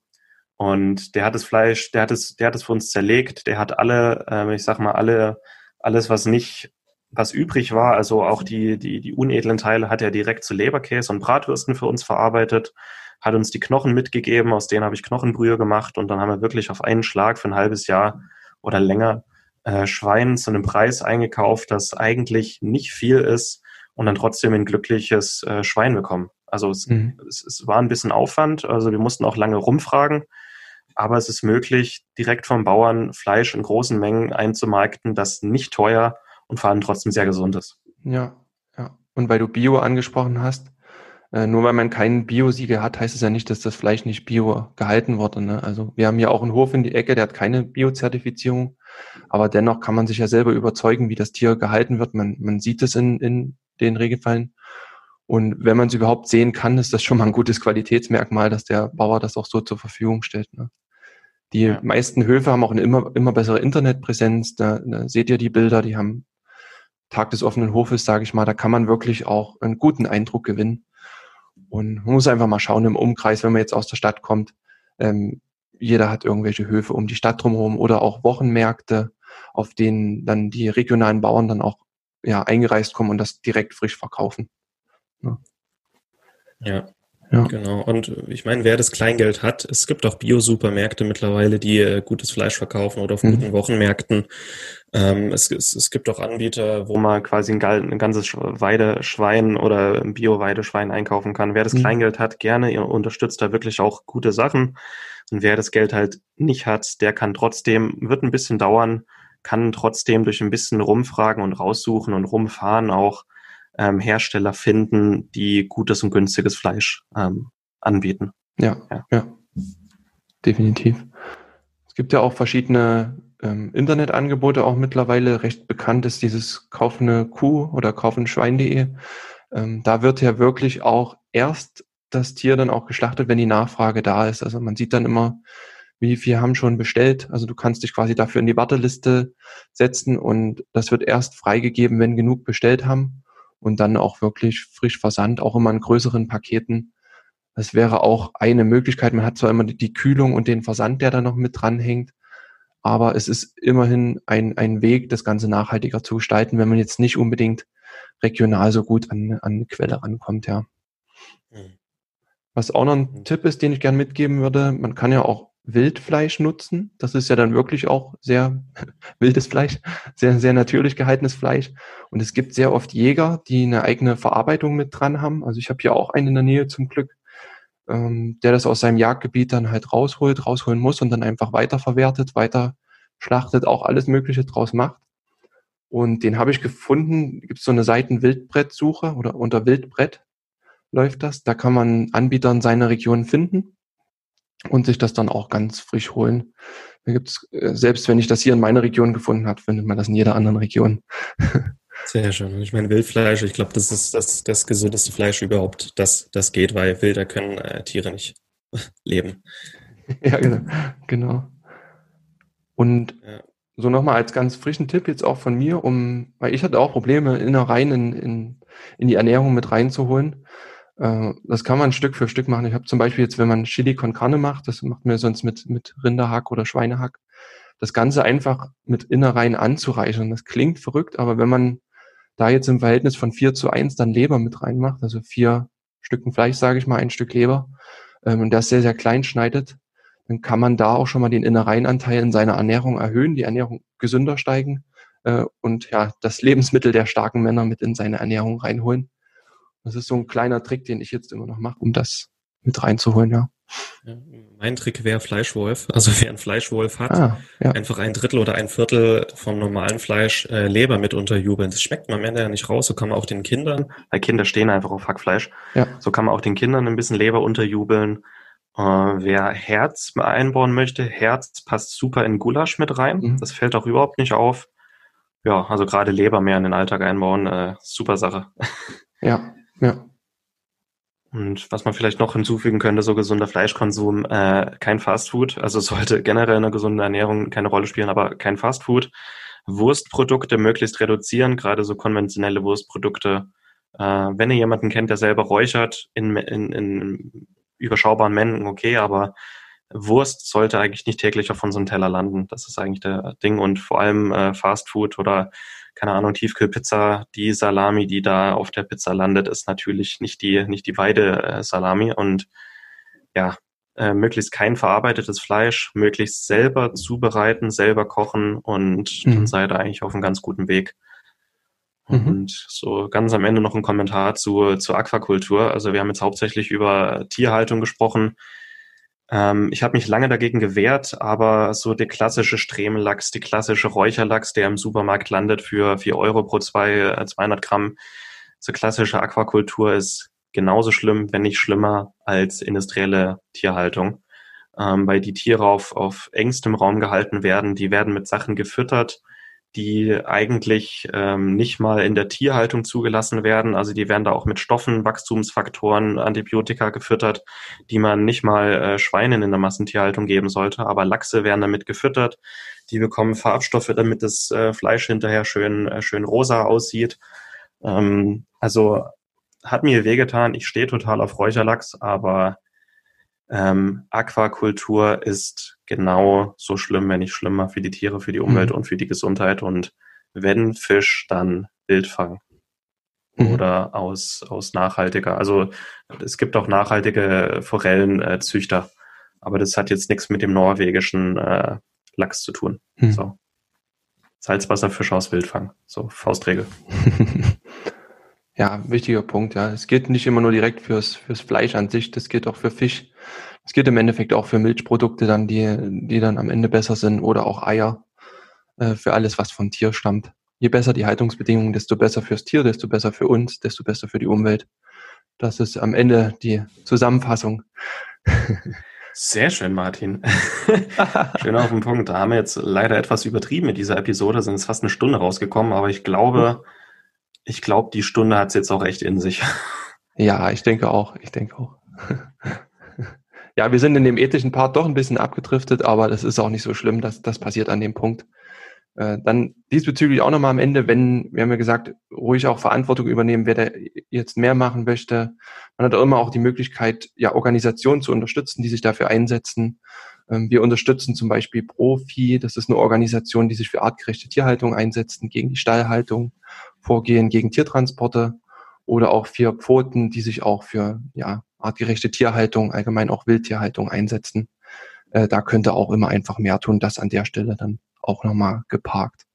Und der hat das Fleisch, der hat es, der hat es für uns zerlegt, der hat alle, äh, ich sag mal, alle, alles, was nicht, was übrig war, also auch die, die, die unedlen Teile hat er direkt zu Leberkäse und Bratwürsten für uns verarbeitet, hat uns die Knochen mitgegeben, aus denen habe ich Knochenbrühe gemacht und dann haben wir wirklich auf einen Schlag für ein halbes Jahr oder länger äh, Schwein zu einem Preis eingekauft, das eigentlich nicht viel ist und dann trotzdem ein glückliches äh, Schwein bekommen. Also es, mhm. es, es war ein bisschen Aufwand, also wir mussten auch lange rumfragen, aber es ist möglich, direkt vom Bauern Fleisch in großen Mengen einzumarkten, das nicht teuer und vor allem trotzdem sehr gesund ist. Ja, ja. Und weil du Bio angesprochen hast, äh, nur weil man keinen Bio-Siegel hat, heißt es ja nicht, dass das Fleisch nicht Bio gehalten wurde. Ne? Also wir haben ja auch einen Hof in die Ecke, der hat keine Bio-Zertifizierung, aber dennoch kann man sich ja selber überzeugen, wie das Tier gehalten wird. Man, man sieht es in, in den Regelfällen. Und wenn man es überhaupt sehen kann, ist das schon mal ein gutes Qualitätsmerkmal, dass der Bauer das auch so zur Verfügung stellt. Ne? Die ja. meisten Höfe haben auch eine immer, immer bessere Internetpräsenz. Da, da seht ihr die Bilder, die haben Tag des offenen Hofes, sage ich mal, da kann man wirklich auch einen guten Eindruck gewinnen. Und man muss einfach mal schauen im Umkreis, wenn man jetzt aus der Stadt kommt. Ähm, jeder hat irgendwelche Höfe um die Stadt drumherum oder auch Wochenmärkte, auf denen dann die regionalen Bauern dann auch ja, eingereist kommen und das direkt frisch verkaufen. Ja. ja. Ja. Genau. Und ich meine, wer das Kleingeld hat, es gibt auch Bio-Supermärkte mittlerweile, die äh, gutes Fleisch verkaufen oder auf mhm. guten Wochenmärkten. Ähm, es, es, es gibt auch Anbieter, wo man quasi ein, ein ganzes Weideschwein oder ein Bio-Weideschwein einkaufen kann. Wer das mhm. Kleingeld hat, gerne, ihr unterstützt da wirklich auch gute Sachen. Und wer das Geld halt nicht hat, der kann trotzdem, wird ein bisschen dauern, kann trotzdem durch ein bisschen rumfragen und raussuchen und rumfahren auch ähm, Hersteller finden, die gutes und günstiges Fleisch ähm, anbieten. Ja, ja, ja, definitiv. Es gibt ja auch verschiedene ähm, Internetangebote auch mittlerweile. Recht bekannt ist dieses Kaufende Kuh oder kaufenschwein.de. Ähm, da wird ja wirklich auch erst das Tier dann auch geschlachtet, wenn die Nachfrage da ist. Also man sieht dann immer, wie viel haben schon bestellt. Also du kannst dich quasi dafür in die Warteliste setzen und das wird erst freigegeben, wenn genug bestellt haben und dann auch wirklich frisch versandt, auch immer in größeren Paketen. Das wäre auch eine Möglichkeit. Man hat zwar immer die Kühlung und den Versand, der da noch mit dranhängt, aber es ist immerhin ein, ein Weg, das Ganze nachhaltiger zu gestalten, wenn man jetzt nicht unbedingt regional so gut an, an eine Quelle rankommt, ja. Mhm. Was auch noch ein mhm. Tipp ist, den ich gern mitgeben würde, man kann ja auch Wildfleisch nutzen. Das ist ja dann wirklich auch sehr wildes Fleisch, sehr, sehr natürlich gehaltenes Fleisch. Und es gibt sehr oft Jäger, die eine eigene Verarbeitung mit dran haben. Also ich habe hier auch einen in der Nähe zum Glück, ähm, der das aus seinem Jagdgebiet dann halt rausholt, rausholen muss und dann einfach weiterverwertet, weiter schlachtet, auch alles Mögliche draus macht. Und den habe ich gefunden, gibt es so eine Seiten Wildbrettsuche oder unter Wildbrett läuft das. Da kann man Anbieter in seiner Region finden und sich das dann auch ganz frisch holen. Da gibt's, äh, selbst wenn ich das hier in meiner Region gefunden habe, findet man das in jeder anderen Region. Sehr schön. Ich meine, Wildfleisch, ich glaube, das ist das, das gesündeste Fleisch überhaupt, das, das geht, weil Wilder können äh, Tiere nicht leben. Ja, genau. genau. Und ja. so nochmal als ganz frischen Tipp jetzt auch von mir, um, weil ich hatte auch Probleme, Innereien in, in, in die Ernährung mit reinzuholen. Äh, das kann man Stück für Stück machen. Ich habe zum Beispiel jetzt, wenn man Chili con Carne macht, das macht man sonst mit, mit Rinderhack oder Schweinehack, das Ganze einfach mit Innereien anzureichern. Das klingt verrückt, aber wenn man da jetzt im Verhältnis von vier zu eins dann Leber mit reinmacht, also vier Stücken Fleisch, sage ich mal, ein Stück Leber, ähm, und das sehr, sehr klein schneidet, dann kann man da auch schon mal den Innereienanteil in seiner Ernährung erhöhen, die Ernährung gesünder steigen äh, und ja, das Lebensmittel der starken Männer mit in seine Ernährung reinholen. Das ist so ein kleiner Trick, den ich jetzt immer noch mache, um das mit reinzuholen, ja. ja mein Trick wäre Fleischwolf. Also wer einen Fleischwolf hat, ah, ja. einfach ein Drittel oder ein Viertel vom normalen Fleisch äh, Leber mit unterjubeln. Das schmeckt man am Ende ja nicht raus. So kann man auch den Kindern, weil Kinder stehen einfach auf Hackfleisch, ja. so kann man auch den Kindern ein bisschen Leber unterjubeln. Äh, wer Herz einbauen möchte, Herz passt super in Gulasch mit rein. Mhm. Das fällt auch überhaupt nicht auf. Ja, also gerade Leber mehr in den Alltag einbauen, äh, super Sache. Ja, ja. Und was man vielleicht noch hinzufügen könnte, so gesunder Fleischkonsum, äh, kein Fastfood, also sollte generell eine gesunde Ernährung keine Rolle spielen, aber kein Fastfood. Wurstprodukte möglichst reduzieren, gerade so konventionelle Wurstprodukte. Äh, wenn ihr jemanden kennt, der selber räuchert, in, in, in überschaubaren Mengen, okay, aber Wurst sollte eigentlich nicht täglich auf unserem Teller landen. Das ist eigentlich der Ding. Und vor allem äh, Fastfood oder keine Ahnung, Tiefkühlpizza, die Salami, die da auf der Pizza landet, ist natürlich nicht die, nicht die Weide-Salami und ja, äh, möglichst kein verarbeitetes Fleisch, möglichst selber zubereiten, selber kochen und mhm. dann seid ihr eigentlich auf einem ganz guten Weg. Mhm. Und so ganz am Ende noch ein Kommentar zu, zur Aquakultur. Also wir haben jetzt hauptsächlich über Tierhaltung gesprochen. Ähm, ich habe mich lange dagegen gewehrt, aber so der klassische Stremellachs, die klassische Räucherlachs, der im Supermarkt landet für vier Euro pro zwei, 200 äh, Gramm, so klassische Aquakultur ist genauso schlimm, wenn nicht schlimmer als industrielle Tierhaltung. Ähm, weil die Tiere auf, auf engstem Raum gehalten werden, die werden mit Sachen gefüttert, die eigentlich ähm, nicht mal in der Tierhaltung zugelassen werden. Also die werden da auch mit Stoffen, Wachstumsfaktoren, Antibiotika gefüttert, die man nicht mal äh, Schweinen in der Massentierhaltung geben sollte. Aber Lachse werden damit gefüttert. Die bekommen Farbstoffe, damit das äh, Fleisch hinterher schön, äh, schön rosa aussieht. Ähm, also hat mir wehgetan. Ich stehe total auf Räucherlachs, aber ähm, Aquakultur ist genau so schlimm, wenn nicht schlimmer für die Tiere, für die Umwelt mhm. und für die Gesundheit. Und wenn Fisch, dann Wildfang. Mhm. Oder aus, aus nachhaltiger. Also es gibt auch nachhaltige Forellenzüchter, aber das hat jetzt nichts mit dem norwegischen äh, Lachs zu tun. Mhm. So. Salzwasserfisch aus Wildfang. So, Faustregel. ja, wichtiger Punkt, ja. Es geht nicht immer nur direkt fürs, fürs Fleisch an sich, das geht auch für Fisch. Es geht im Endeffekt auch für Milchprodukte dann, die, die dann am Ende besser sind oder auch Eier, äh, für alles, was vom Tier stammt. Je besser die Haltungsbedingungen, desto besser fürs Tier, desto besser für uns, desto besser für die Umwelt. Das ist am Ende die Zusammenfassung. Sehr schön, Martin. schön auf den Punkt. Da haben wir jetzt leider etwas übertrieben mit dieser Episode, sind es fast eine Stunde rausgekommen, aber ich glaube, ich glaube, die Stunde hat es jetzt auch echt in sich. Ja, ich denke auch. Ich denke auch. Ja, wir sind in dem ethischen Part doch ein bisschen abgedriftet, aber das ist auch nicht so schlimm, dass das passiert an dem Punkt. Äh, dann diesbezüglich auch nochmal am Ende, wenn, wir haben ja gesagt, ruhig auch Verantwortung übernehmen, wer da jetzt mehr machen möchte. Man hat auch immer auch die Möglichkeit, ja, Organisationen zu unterstützen, die sich dafür einsetzen. Ähm, wir unterstützen zum Beispiel Profi, das ist eine Organisation, die sich für artgerechte Tierhaltung einsetzt, gegen die Stallhaltung vorgehen, gegen Tiertransporte oder auch vier Pfoten, die sich auch für ja, artgerechte Tierhaltung, allgemein auch Wildtierhaltung einsetzen. Äh, da könnte auch immer einfach mehr tun. Das an der Stelle dann auch nochmal geparkt.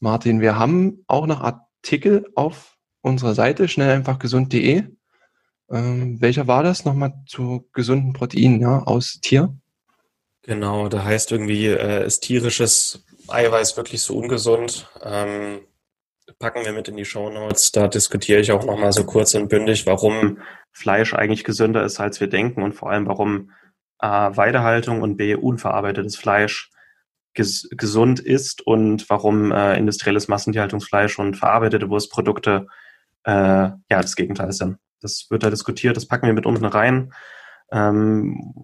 Martin, wir haben auch noch Artikel auf unserer Seite, schnell einfach gesund.de. Ähm, welcher war das nochmal zu gesunden Proteinen ja, aus Tier? Genau, da heißt irgendwie, äh, ist tierisches Eiweiß wirklich so ungesund? Ähm, packen wir mit in die Show Notes. Da diskutiere ich auch nochmal so kurz und bündig, warum Fleisch eigentlich gesünder ist, als wir denken und vor allem, warum A, Weidehaltung und B, unverarbeitetes Fleisch ges gesund ist und warum äh, industrielles Massentierhaltungsfleisch und verarbeitete Wurstprodukte äh, ja das Gegenteil sind. Das wird da diskutiert, das packen wir mit unten rein. Ähm,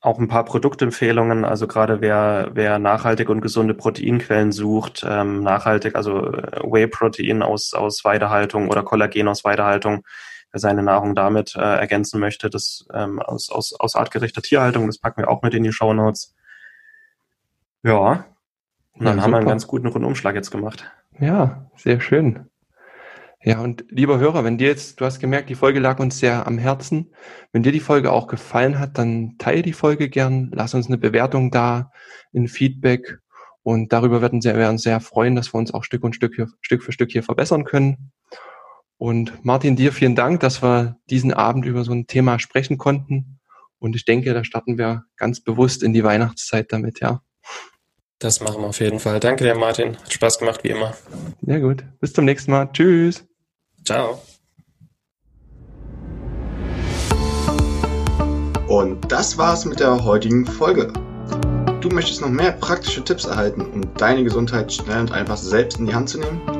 auch ein paar Produktempfehlungen. Also gerade wer, wer nachhaltig und gesunde Proteinquellen sucht, ähm, nachhaltig, also äh, Whey-Protein aus, aus Weidehaltung oder Kollagen aus Weidehaltung, seine Nahrung damit äh, ergänzen möchte, das ähm, aus, aus, aus artgerechter Tierhaltung, das packen wir auch mit in die Show Notes. Ja, und dann ja, haben wir einen ganz guten Rundumschlag jetzt gemacht. Ja, sehr schön. Ja, und lieber Hörer, wenn dir jetzt, du hast gemerkt, die Folge lag uns sehr am Herzen. Wenn dir die Folge auch gefallen hat, dann teile die Folge gern, lass uns eine Bewertung da, ein Feedback. Und darüber werden wir uns sehr freuen, dass wir uns auch Stück und Stück, hier, Stück für Stück hier verbessern können. Und Martin, dir vielen Dank, dass wir diesen Abend über so ein Thema sprechen konnten. Und ich denke, da starten wir ganz bewusst in die Weihnachtszeit damit, ja. Das machen wir auf jeden Fall. Danke dir, Martin. Hat Spaß gemacht, wie immer. Ja, gut. Bis zum nächsten Mal. Tschüss. Ciao. Und das war's mit der heutigen Folge. Du möchtest noch mehr praktische Tipps erhalten, um deine Gesundheit schnell und einfach selbst in die Hand zu nehmen?